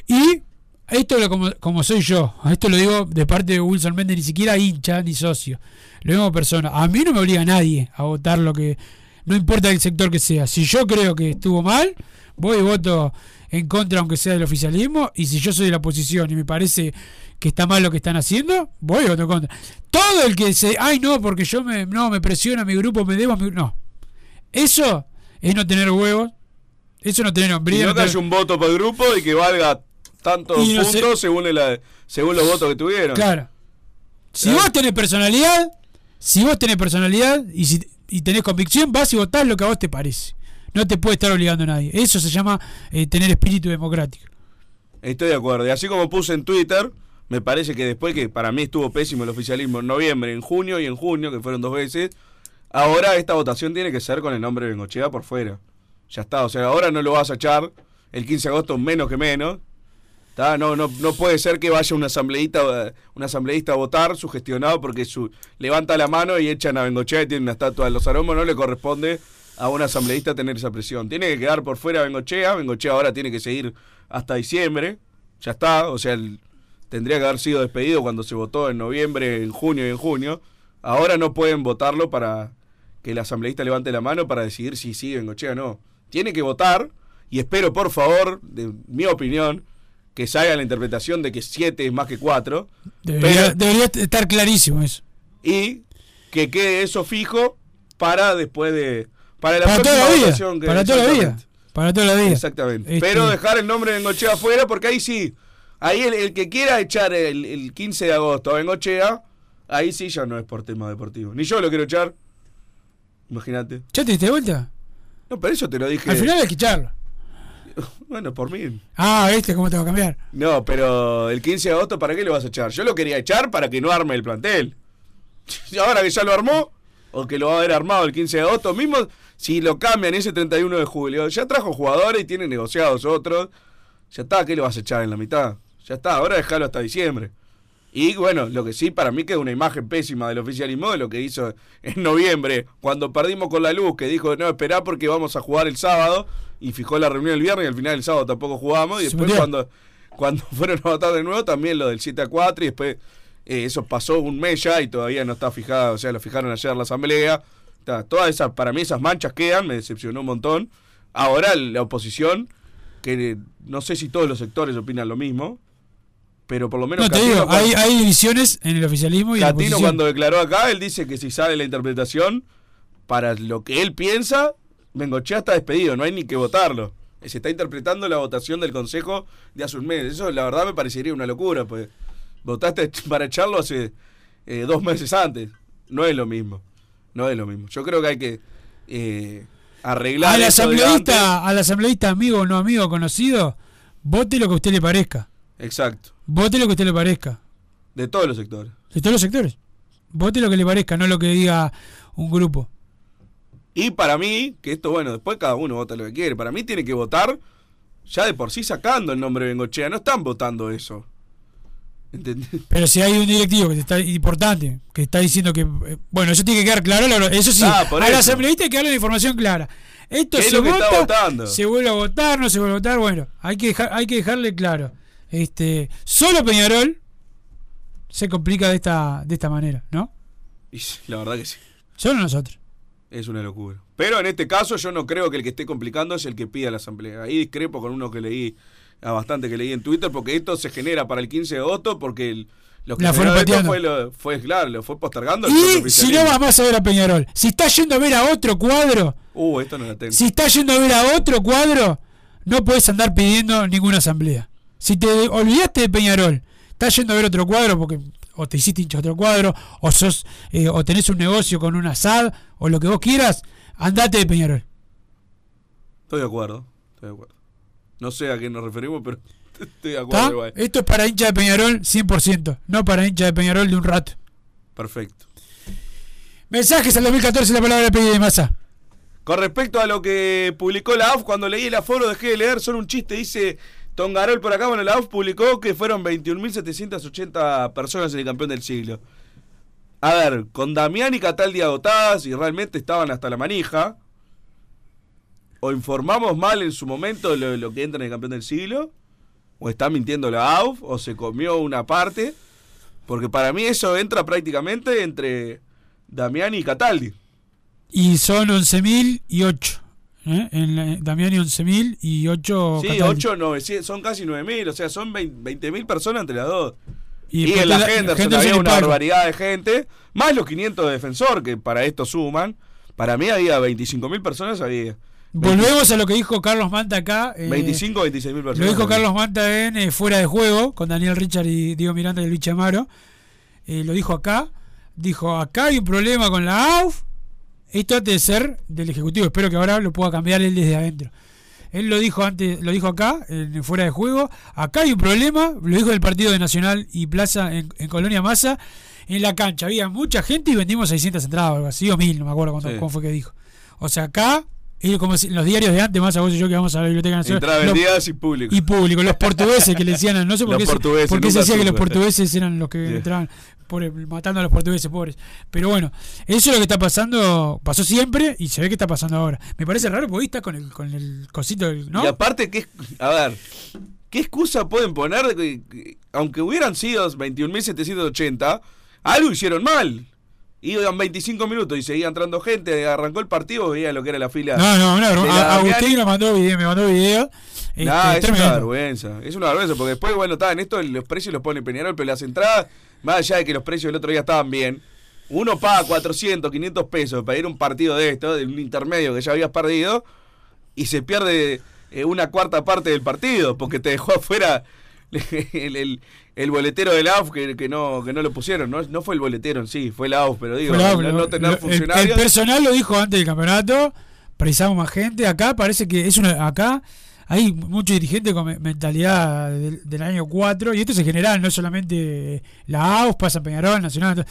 Y esto lo como, como soy yo, esto lo digo de parte de Wilson Méndez, ni siquiera hincha ni socio, lo mismo persona. A mí no me obliga nadie a votar lo que, no importa el sector que sea. Si yo creo que estuvo mal, voy y voto en contra, aunque sea del oficialismo, y si yo soy de la oposición y me parece que está mal lo que están haciendo, voy y voto en contra. Todo el que se, ay no, porque yo me, no, me presiona mi grupo, me debo, a mi-". no. Eso es no tener huevos, eso es no tener Y hombría. no no que tener- haya un voto por grupo y que valga tantos no sé- puntos según, el- según los votos que tuvieron. Claro. Si vos tenés personalidad, si vos tenés personalidad y, si, y tenés convicción, vas y votás lo que a vos te parece. No te puede estar obligando a nadie. Eso se llama eh, tener espíritu democrático. Estoy de acuerdo. Y así como puse en Twitter, me parece que después que para mí estuvo pésimo el oficialismo en noviembre, en junio y en junio, que fueron dos veces, ahora esta votación tiene que ser con el nombre de Bengochea por fuera. Ya está, o sea, ahora no lo vas a echar el 15 de agosto menos que menos. No, no, no puede ser que vaya un asambleísta, un asambleísta a votar sugestionado porque su, levanta la mano y echan a Bengochea y tiene una estatua de los aromos, no le corresponde a un asambleísta tener esa presión. Tiene que quedar por fuera Bengochea, Bengochea ahora tiene que seguir hasta diciembre, ya está, o sea, tendría que haber sido despedido cuando se votó en noviembre, en junio y en junio. Ahora no pueden votarlo para que el asambleísta levante la mano para decidir si sigue Bengochea o no. Tiene que votar y espero, por favor, de mi opinión, que salga la interpretación de que 7 es más que 4 Debería, debería estar clarísimo eso. y que quede eso fijo para después de... Para la Para toda próxima la vida. que- Para toda la vida. Para todos los días. Exactamente. Este- Pero dejar el nombre de Bengochea afuera, porque ahí sí. Ahí el, el que quiera echar el, el 15 de agosto a Bengochea, ahí sí ya no es por tema deportivo. Ni yo lo quiero echar. Imagínate. ¿Ya te diste vuelta? No, pero eso te lo dije. Al final hay que echarlo. [laughs] Bueno, por mí. Ah, ¿viste cómo te va a cambiar? No, pero el 15 de agosto, ¿para qué lo vas a echar? Yo lo quería echar para que no arme el plantel. [laughs] Y ahora que ya lo armó, o que lo va a haber armado el 15 de agosto, mismo si lo cambian ese 31 de julio, ya trajo jugadores y tiene negociados otros. Ya está, ¿qué le vas a echar en la mitad? Ya está, ahora déjalo hasta diciembre. Y bueno, lo que sí para mí queda una imagen pésima del oficialismo de lo que hizo en noviembre, cuando perdimos con la luz, que dijo, no, esperá porque vamos a jugar el sábado, y fijó la reunión el viernes y al final el sábado tampoco jugamos, y después cuando, cuando [laughs] fueron a votar de nuevo, también lo del 7 a 4, y después eh, eso pasó un mes ya y todavía no está fijado, o sea, lo fijaron ayer la asamblea. Está, todas esas, para mí esas manchas quedan, me decepcionó un montón. Ahora la oposición, que eh, no sé si todos los sectores opinan lo mismo, pero por lo menos No, te digo, cuando- hay, hay divisiones en el oficialismo y la Catino oposición. cuando declaró acá, él dice que si sale la interpretación, para lo que él piensa, Bengochea está despedido, no hay ni que votarlo. Se está interpretando la votación del Consejo de hace un mes. Eso la verdad me parecería una locura, pues votaste [laughs] para echarlo hace eh, dos meses antes. No es lo mismo. No es lo mismo. Yo creo que hay que eh, arreglar Al asambleísta, al asambleísta amigo o no amigo conocido, vote lo que a usted le parezca. Exacto. Vote lo que a usted le parezca. De todos los sectores. De todos los sectores. Vote lo que le parezca, no lo que diga un grupo. Y para mí, que esto, bueno, después cada uno vota lo que quiere. Para mí tiene que votar ya de por sí sacando el nombre de Bengochea. No están votando eso. ¿Entendés? Pero si hay un directivo que está importante, que está diciendo que. eh, bueno, eso tiene que quedar claro. la- Eso sí, Ah, por eso. asambleísta hay que darle la información clara. Esto ¿Qué es se vota, se vuelve a votar, no se vuelve a votar. Bueno, hay que, dejar, hay que dejarle claro. Este, solo Peñarol se complica de esta, de esta manera, ¿no? Y la verdad que sí. Solo nosotros. Es una locura. Pero en este caso yo no creo que el que esté complicando es el que pida la asamblea. Ahí discrepo con uno que leí, a bastante que leí en Twitter, porque esto se genera para el 15 de agosto, porque el- lo que La fue, lo, fue, claro, lo fue postergando. Y si no vas más a ver a Peñarol, si estás yendo a ver a otro cuadro, Uh, esto no la tengo. si estás yendo a ver a otro cuadro, no puedes andar pidiendo ninguna asamblea. Si te olvidaste de Peñarol, estás yendo a ver otro cuadro porque o te hiciste hincha otro cuadro, o sos eh, o tenés un negocio con una SAD, o lo que vos quieras, andate de Peñarol. Estoy de acuerdo, estoy de acuerdo. No sé a qué nos referimos, pero [laughs] estoy de acuerdo igual. Esto es para hincha de Peñarol 100%, no para hincha de Peñarol de un rato. Perfecto. Mensajes al 2014, la palabra de de masa. Con respecto a lo que publicó la AUF, cuando leí el aforo dejé de leer, son un chiste, dice Tongarol por acá, bueno, la AUF publicó que fueron 21.780 personas en el campeón del siglo. A ver, con Damián y Cataldi agotadas y realmente estaban hasta la manija, o informamos mal en su momento lo, lo que entra en el campeón del siglo, o está mintiendo la AUF, o se comió una parte, porque para mí eso entra prácticamente entre Damián y Cataldi. Y son 11.000 y 8. ¿Eh? En la, Damiani 11.000 y 8. Sí, 8, 900, son casi 9.000, o sea, son 20.000 personas entre las dos. Y Y, en la la- Henderson Henderson había una barbaridad de gente, más los 500 de defensor que para esto suman. Para mí había 25.000 personas, había. Volvemos a lo que dijo Carlos Manta acá. eh, 25 o 26.000 personas. Lo dijo. Carlos Manta en eh, Fuera de Juego, con Daniel Richard y Diego Miranda y Luis Chamaro. Eh, lo dijo acá. Dijo, acá hay un problema con la AUF. Esto antes de ser del Ejecutivo. Espero que ahora lo pueda cambiar él desde adentro. Él lo dijo antes, lo dijo acá, en Fuera de Juego. Acá hay un problema, lo dijo el partido de Nacional y Plaza en, en Colonia Massa. En la cancha había mucha gente y vendimos 600 entradas o algo así, o 1000, no me acuerdo cuánto, Sí. cómo fue que dijo. O sea, acá, es como si- en los diarios de antes, más a vos y yo que vamos a la Biblioteca Nacional. Entrada los- vendidas y público. y público, los portugueses que le decían, no sé por qué, se- portugueses, por qué se decía que los portugueses eran los que entraban pobre, matando a los portugueses pobres. Pero bueno, eso es lo que está pasando, pasó siempre y se ve que está pasando ahora. Me parece raro porque está con el, con el cosito del, ¿no? Y aparte, ¿qué, a ver, ¿qué excusa pueden poner de que, que aunque hubieran sido 21.780, algo hicieron mal? Iban 25 minutos y seguía entrando gente, arrancó el partido, veía lo que era la fila. No, no, A- Damiani. Agustín me mandó video, me mandó video. Este, Nah, es tremendo. una vergüenza. Es una vergüenza, porque después, bueno, está, en esto los precios los pone Peñarol, pero las entradas, más allá de que los precios el otro día estaban bien, uno paga 400, 500 pesos para ir a un partido de esto, de un intermedio que ya habías perdido, y se pierde eh, una cuarta parte del partido porque te dejó afuera [laughs] el, el- el boletero del AUF que, que no que no lo pusieron. No, no fue el boletero en sí, fue el AUF, pero digo, no, no tener funcionarios. El, personal lo dijo antes del campeonato, precisamos más gente. Acá parece que es una. Acá hay muchos dirigentes con me- mentalidad del, del año 4, y esto es en general, no solamente la AUS, pasa en Peñarol, Nacional.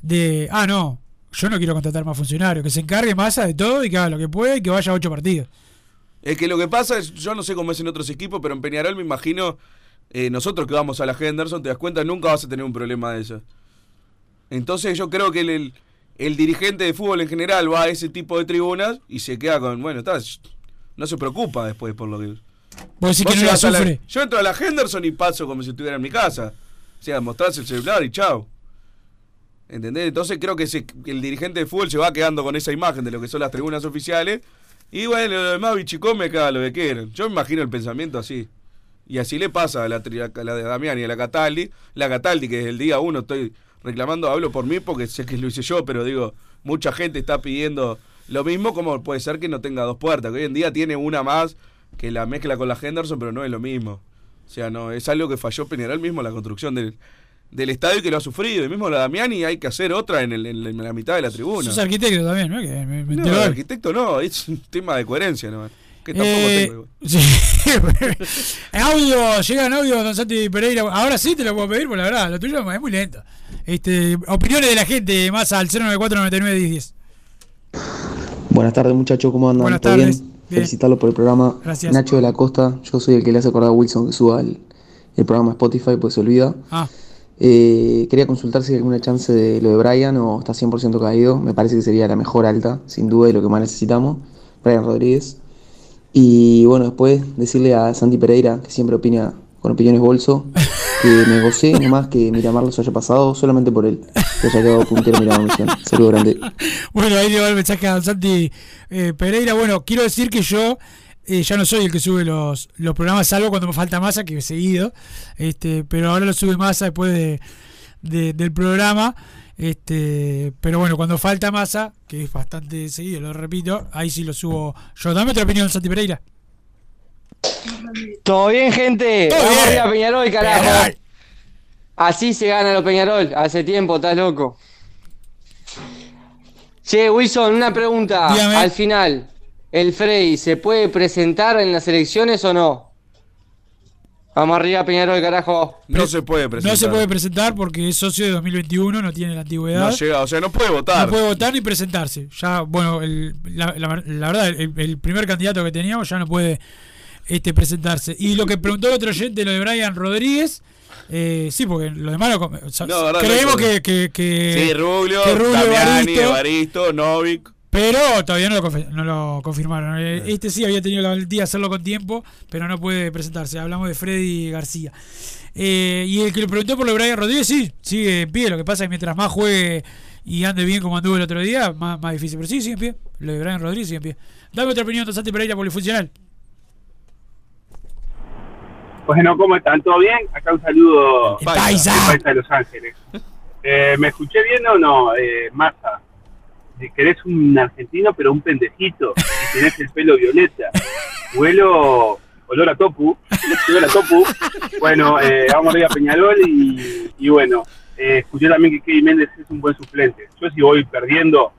De, ah, no, yo no quiero contratar más funcionarios, que se encargue masa de todo y que haga lo que pueda y que vaya a ocho partidos. Es que lo que pasa es, yo no sé cómo es en otros equipos, pero en Peñarol me imagino, eh, nosotros que vamos a la Henderson, te das cuenta, nunca vas a tener un problema de eso. Entonces yo creo que el, el, el dirigente de fútbol en general va a ese tipo de tribunas y se queda con, bueno, está, no se preocupa después por lo que... Vos decís Vos que no la sufre. yo entro a la Henderson y paso como si estuviera en mi casa. O sea, mostrarse el celular y chao. ¿Entendés? Entonces creo que, que el dirigente de fútbol se va quedando con esa imagen de lo que son las tribunas oficiales. Y bueno, lo demás bichicome cada lo que quieran. Yo me imagino el pensamiento así. Y así le pasa a la, a la de Damián y a la Cataldi. La Cataldi, que desde el día uno estoy reclamando, hablo por mí porque sé que lo hice yo, pero digo, mucha gente está pidiendo lo mismo, como puede ser que no tenga dos puertas, que hoy en día tiene una más que la mezcla con la Henderson, pero no es lo mismo. O sea, no, es algo que falló Peñarol mismo la construcción del, del estadio y que lo ha sufrido. Y mismo la Damiani hay que hacer otra en, el- en la- mitad de la tribuna. Sos arquitecto también, ¿no? Que me- me No, arquitecto no, es un tema de coherencia nomás. Que tampoco Eh, tengo. sí. [laughs] audio, llegan audio, don Santi Pereira. Ahora sí te lo puedo pedir, porque la verdad, lo tuyo es muy lento. Este, opiniones de la gente, más al 094 99 10 Buenas tardes muchachos, ¿cómo andan? Buenas ¿Todo tardes. bien? Bien. Felicitarlos por el programa. Gracias. Nacho de la Costa, yo soy el que le hace acordar a Wilson que suba el, el programa Spotify, pues se olvida. Ah. Eh, quería consultar si hay alguna chance de lo de Brian o está 100% caído. Me parece que sería la mejor alta, sin duda, y lo que más necesitamos. Brian Rodríguez. Y bueno, después decirle a Santi Pereira, que siempre opina con opiniones bolso, que me gocé nomás que Miramar los haya pasado solamente por él, que haya quedado puntero Miramar Misión. Saludos grande. [laughs] Bueno, ahí llegó el mensaje a Santi eh, Pereira. Bueno, quiero decir que yo eh, ya no soy el que sube los, los programas, salvo cuando me falta masa, que he seguido. Este, pero ahora lo sube masa después de, de- del programa. Este, pero bueno, cuando falta masa, que es bastante seguido, lo repito, ahí sí lo subo yo. Dame otra opinión, Santi Pereira. Todo bien, gente. Todo Vamos bien. Peñarol, carajo. Peñarol. Así se gana los Peñarol. Hace tiempo, estás loco. Che, Wilson, una pregunta. Dígame. Al final, ¿el Frey se puede presentar en las elecciones o no? Vamos arriba, Peñarol, carajo. No se puede presentar. No se puede presentar porque es socio de 2021, no tiene la antigüedad. No llega, o sea, no puede votar. No puede votar ni presentarse. Ya, bueno, el- la, la- la verdad, el, el primer candidato que teníamos ya no puede este, presentarse. Y lo que preguntó el otro oyente, lo de Brian Rodríguez, eh, sí, porque lo demás lo o sea, No, verdad, creemos no, que, que, que- Sí, Rubio, que Rubio, Damiani, Evaristo, Novik. Pero todavía no lo, confi- no lo confirmaron. Eh, Este sí había tenido la valentía de hacerlo con tiempo, pero no puede presentarse. Hablamos de Freddy García. Eh, y el que le preguntó por lo de Brian Rodríguez, sí, sigue en pie. Lo que pasa es que mientras más juegue y ande bien como anduvo el otro día, más, más difícil. Pero sí, sigue en pie. Lo de Brian Rodríguez sigue en pie. Dame otra opinión, Santi Pereira, polifuncional. Bueno, ¿cómo están? ¿Todo bien? Acá un saludo El paisa. del paisa de Los Ángeles. Eh, ¿Me escuché bien o no, eh, Massa? Si querés un argentino, pero un pendejito, y tenés el pelo violeta. Vuelo olor a topu, olor a topu. Bueno, eh, vamos arriba a Peñarol y, y bueno, eh, escuché también que Kevin Méndez es un buen suplente. Yo si voy perdiendo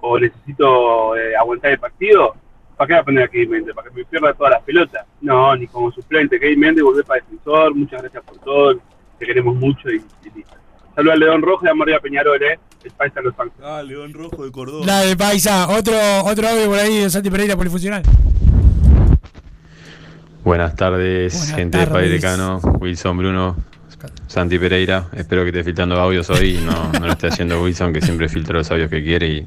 o necesito eh, aguantar el partido, ¿para qué va a poner a Kevin Méndez? ¿Para que me pierda todas las pelotas? No, ni como suplente. Kevin Méndez volver para defensor, muchas gracias por todo, te queremos mucho y, y listo. Saludos al León Rojo y a María Peñarol, ¿eh? El de. Ah, León Rojo de Córdoba. La de Paisa. Otro, otro audio por ahí de Santi Pereira, polifuncional. Buenas tardes, Buenas gente de tardes. Padre Decano, Wilson Bruno, Santi Pereira. Espero que esté filtrando audios hoy y no, no lo esté haciendo Wilson, que siempre filtra los audios que quiere y,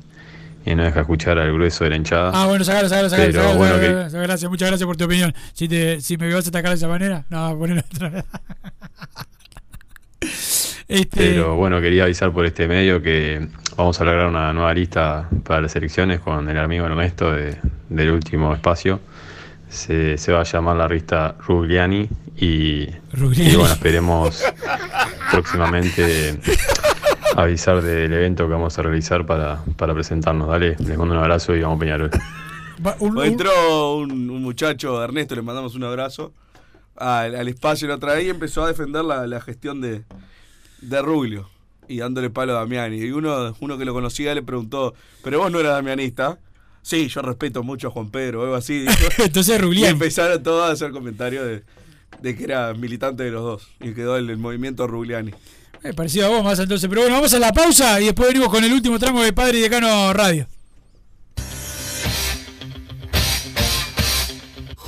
y no deja escuchar al grueso de la hinchada. Ah, bueno, sacalo, sacalo, sacalo. Pero sacalo, bueno, sacalo, que- sacalo. Gracias, muchas gracias por tu opinión. Si, te, si me vas a atacar de esa manera, no, ponelo otra vez. [laughs] Este, Pero bueno, quería avisar por este medio que vamos a lograr una nueva lista para las elecciones con el amigo Ernesto de- del último espacio. Se, se va a llamar la lista Rugliani y, Rugliani. y bueno, esperemos próximamente avisar del evento que vamos a realizar para, para presentarnos. Dale, les mando un abrazo y vamos Peñarol. Pues un- entró un, un muchacho, Ernesto, le mandamos un abrazo, al, al espacio la otra vez y empezó a defender la, la gestión de, de Rubio y dándole palo a Damiani. Y uno, uno que lo conocía le preguntó, ¿pero vos no eras damianista? Sí, yo respeto mucho a Juan Pedro, algo así. dijo. [laughs] Entonces y Rugliani. empezaron todos a hacer comentarios de, de que era militante de los dos. Y quedó el, el movimiento Rugliani. Eh, parecido a vos más entonces. Pero bueno, vamos a la pausa y después venimos con el último tramo de Padre y Decano Radio.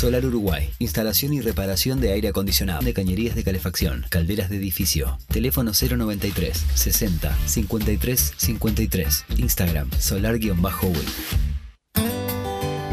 Solar Uruguay. Instalación y reparación de aire acondicionado, de cañerías de calefacción, calderas de edificio. Teléfono 093 60 53 53. Instagram solar-uy.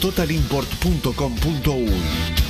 www.totalimport.com.uy.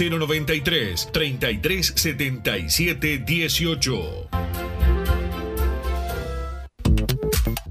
093 33 77 18.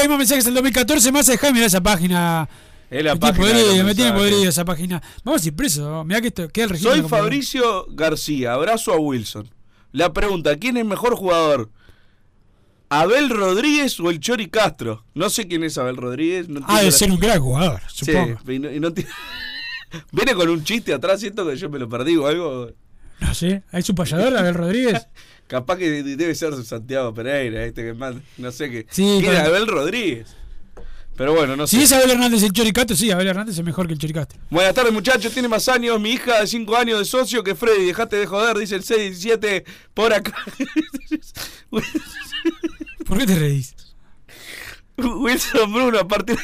Hay más mensajes del 2014. Más dejá mirar esa página. Es la me tiene página de podrido, los me tiene podrido esa página. Vamos a ir preso. Mirá que esto queda el registro. Soy como- Fabricio García, abrazo a Wilson. La pregunta, ¿quién es mejor jugador? ¿Abel Rodríguez o el Chori Castro? No sé quién es Abel Rodríguez. No Ah, entiendo de la- ser un gran jugador, Sí, supongo. y no- y no [laughs] Viene con un chiste atrás, siento que yo me lo perdí o algo. No sé. ¿Es un payador, Abel Rodríguez? [laughs] Capaz que debe ser Santiago Pereira, este que más, no sé qué. Sí, ¿Quién es con- Abel Rodríguez? Pero bueno, no sé. Si es Abel Hernández el Choricato, sí, Abel Hernández es mejor que el Choricato. Buenas tardes, muchachos. Tiene más años mi hija de 5 años de socio que Freddy. Dejate de joder, dice el 617 por acá. [laughs] ¿Por qué te reís? [laughs] Wilson Bruno, a partir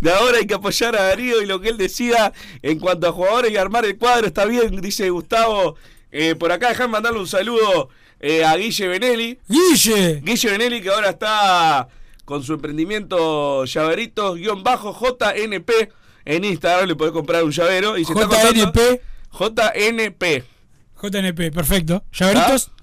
de ahora hay que apoyar a Darío y lo que él decida en cuanto a jugadores y armar el cuadro. Está bien, dice Gustavo. Eh, por acá, dejan mandarle un saludo eh, a Guille Benelli. ¡Guille! Guille Benelli, que ahora está con su emprendimiento llaveritos-JNP. En Instagram le podés comprar un llavero. Y se está contando- JNP. JNP. JNP, perfecto. ¿Llaveritos? Ah,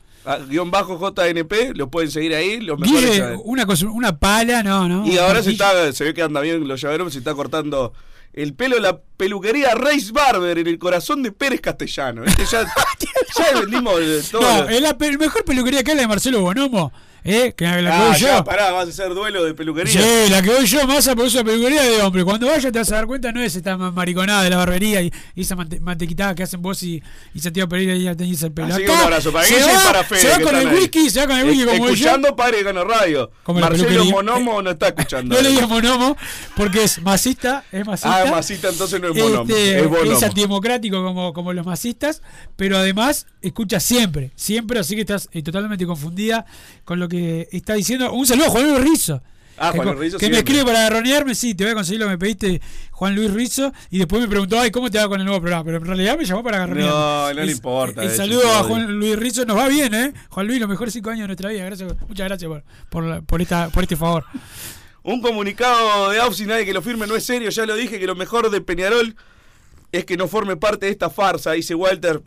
guion bajo JNP, lo pueden seguir ahí. Los mejores una, cosa, una pala, no, no. Y ahora se está, se ve que anda bien los llaveros, se está cortando el pelo la peluquería Reis Barber en el corazón de Pérez Castellano. Este ya, [laughs] ya vendimos todo. No, es la pe- mejor peluquería que es la de Marcelo Bonomo. ¿Eh? Que la que ah, voy ya, yo. pará, vas a hacer duelo de peluquería. Sí, la que voy yo, más por eso peluquería de hombre. Cuando vayas te vas a dar cuenta, no es esta ma- mariconada de la barbería y, y esa mante- mantequitada que hacen vos y, y Santiago Pereira y ya tenéis el pelo. Así que un abrazo para se Guille y va- para Fede. Se va con el ahí. whisky, se va con el whisky como yo. Escuchando Padre Gano Radio. Como Marcelo. Monomo no está escuchando. No le digas monomo porque es masista, es masista. Ah, masista, entonces no es monomo. Este, es bonomo. es antidemocrático como, como los masistas, pero además escucha siempre, siempre, así que estás eh, totalmente confundida con lo que está diciendo. Un saludo a Juan Luis Rizzo. Ah, que, Juan Luis Rizzo que me escribe para ronearme, sí, te voy a conseguir lo que me pediste, Juan Luis Rizzo, y después me preguntó, ay, ¿cómo te va con el nuevo programa? Pero en realidad me llamó para agarronearme. No, no le importa. El saludo a. Juan Luis Rizzo, nos va bien, ¿eh? Juan Luis, los mejores cinco años de nuestra vida. Gracias, muchas gracias por, por, esta, por este favor. Un comunicado de AUF sin nadie que lo firme no es serio. Ya lo dije que lo mejor de Peñarol es que no forme parte de esta farsa, dice Walter.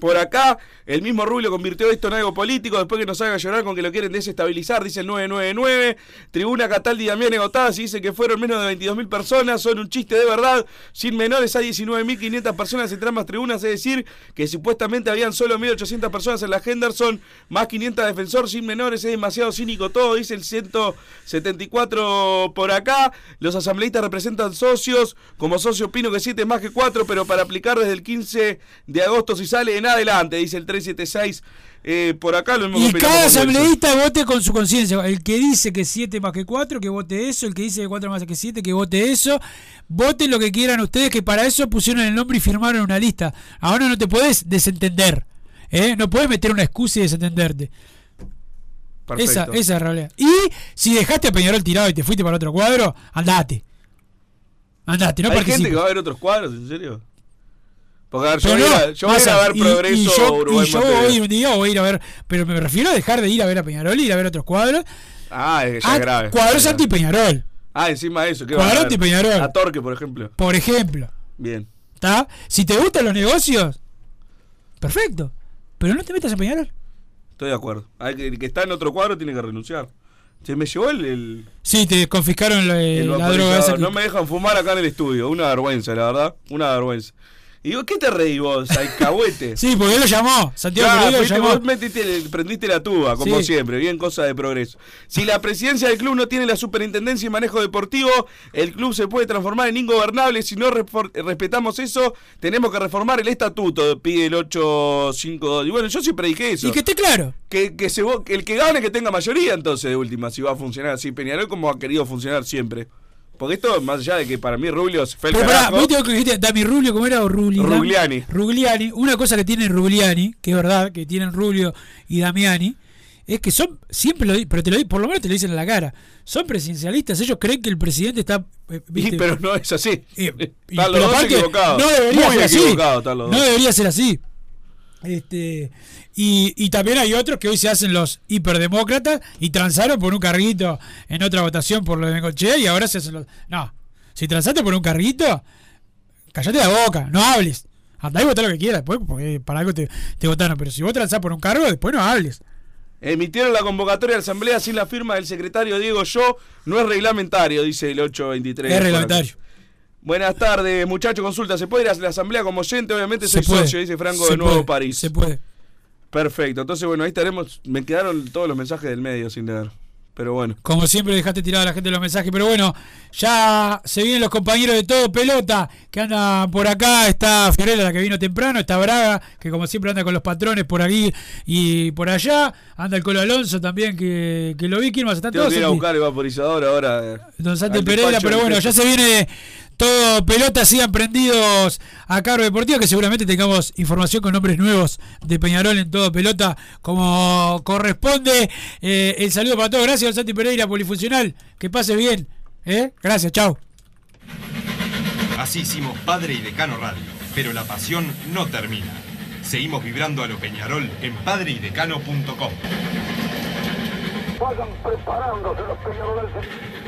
Por acá, el mismo Rubio convirtió esto en algo político después que nos haga llorar con que lo quieren desestabilizar, dice el 999. Tribuna Cataldi y Damián Egotadas y dice que fueron menos de 22.000 personas, son un chiste de verdad. Sin menores hay 19.500 personas entre ambas tribunas, es decir, que supuestamente habían solo 1.800 personas en la Henderson, más 500 defensor, sin menores, es demasiado cínico todo, dice el 174 por acá. Los asambleístas representan socios, como socio opino que 7 es más que 4, pero para aplicar desde el 15 de agosto si sale en adelante, dice el 376 eh, por acá. Lo mismo Y cada asambleísta vote con su conciencia. El que dice que 7 más que 4, que vote eso. El que dice que 4 más que 7, que vote eso. Voten lo que quieran ustedes, que para eso pusieron el nombre y firmaron una lista. Ahora no te puedes desentender. ¿eh? No puedes meter una excusa y desentenderte. Esa, esa es la realidad. Y si dejaste a Peñarol tirado y te fuiste para otro cuadro, andate. Andate, no Hay gente que va a ver otros cuadros, ¿en serio? Porque a ver, yo voy a, no, yo voy a ir a ver y- Progreso y yo, Uruguay y yo voy un día voy a ir a ver, pero me refiero a dejar de ir a ver a Peñarol y ir a ver otros cuadros. Ah, es ya Ah, es grave. cuadros anti-Peñarol, Ah, encima de eso. ¿qué Cuadro vas a. A Torque, por ejemplo. por ejemplo. Bien. ¿Está? Si te gustan los negocios, perfecto. Pero no te metas en Peñarol. Estoy de acuerdo. El que está en otro cuadro tiene que renunciar. Se me llevó el, el, Sí, te confiscaron la, el la droga esa. que- No me dejan fumar acá en el estudio. Una vergüenza, la verdad. Una vergüenza. Y digo, ¿qué te reí vos, alcahuete? [laughs] Sí, porque él lo llamó. Santiago Claro, Pereira lo llamó. vos metiste- prendiste la tuba, como Sí. siempre, bien cosa de progreso. Si la presidencia del club no tiene la superintendencia y manejo deportivo, el club se puede transformar en ingobernable. Si no respetamos eso, tenemos que reformar el estatuto, pide el 852. Y bueno, yo siempre dije eso. Y que esté claro. Que, que se el que gane que tenga mayoría entonces de última, si va a funcionar así Peñarol como ha querido funcionar siempre. Porque esto, más allá de que para mí Rubio se fue el Pero pará, carajo. Dami Rubio, ¿cómo era? O Rubli- Rugliani. Rugliani. Una cosa que tiene Rugliani, que es verdad, que tienen Rubio y Damiani, es que son, siempre lo pero te lo por lo menos te lo dicen en la cara, son presidencialistas, ellos creen que el presidente está... eh, Y, ¿viste? pero no es así. Y- están los dos equivocados. No debería Muy ser así. No debería ser así. Este, y, y también hay otros que hoy se hacen los hiperdemócratas y transaron por un carguito en otra votación por lo de Bengochea y ahora se hacen los. No, si transaste por un carguito, callate la boca, no hables. Andá y votá lo que quieras después, porque para algo te, te votaron. Pero si vos transás por un cargo, después no hables. Emitieron la convocatoria de asamblea sin la firma del secretario Diego Yo. No es reglamentario, dice el 823. Es reglamentario. Buenas tardes, muchacho. Consulta. ¿Se puede ir a la asamblea como oyente? Obviamente Se soy puede. socio, dice Franco de Nuevo París. Se puede. Perfecto. Entonces, bueno, ahí estaremos. Me quedaron todos los mensajes del medio sin leer. Pero bueno. Como siempre dejaste tirada a la gente los mensajes, pero bueno, ya se vienen los compañeros de todo pelota que andan por acá, está Fiorella la que vino temprano, está Braga, que como siempre anda con los patrones por aquí y por allá, anda el Colo Alonso también que, que lo vi, ¿quién más? Está todo a buscar el vaporizador ahora. eh, Don Santi Pereira, pero bueno, ya se viene todo pelota, sigan prendidos a Cargo Deportivo, que seguramente tengamos información con nombres nuevos de Peñarol en todo pelota, como corresponde. Eh, el saludo para todos, gracias don Santi Pereira, polifuncional, que pase bien. ¿eh? Gracias, chao. Así hicimos Padre y Decano Radio, pero la pasión no termina. Seguimos vibrando a lo Peñarol en padreidecano.com. Vayan preparándose los peñaroles.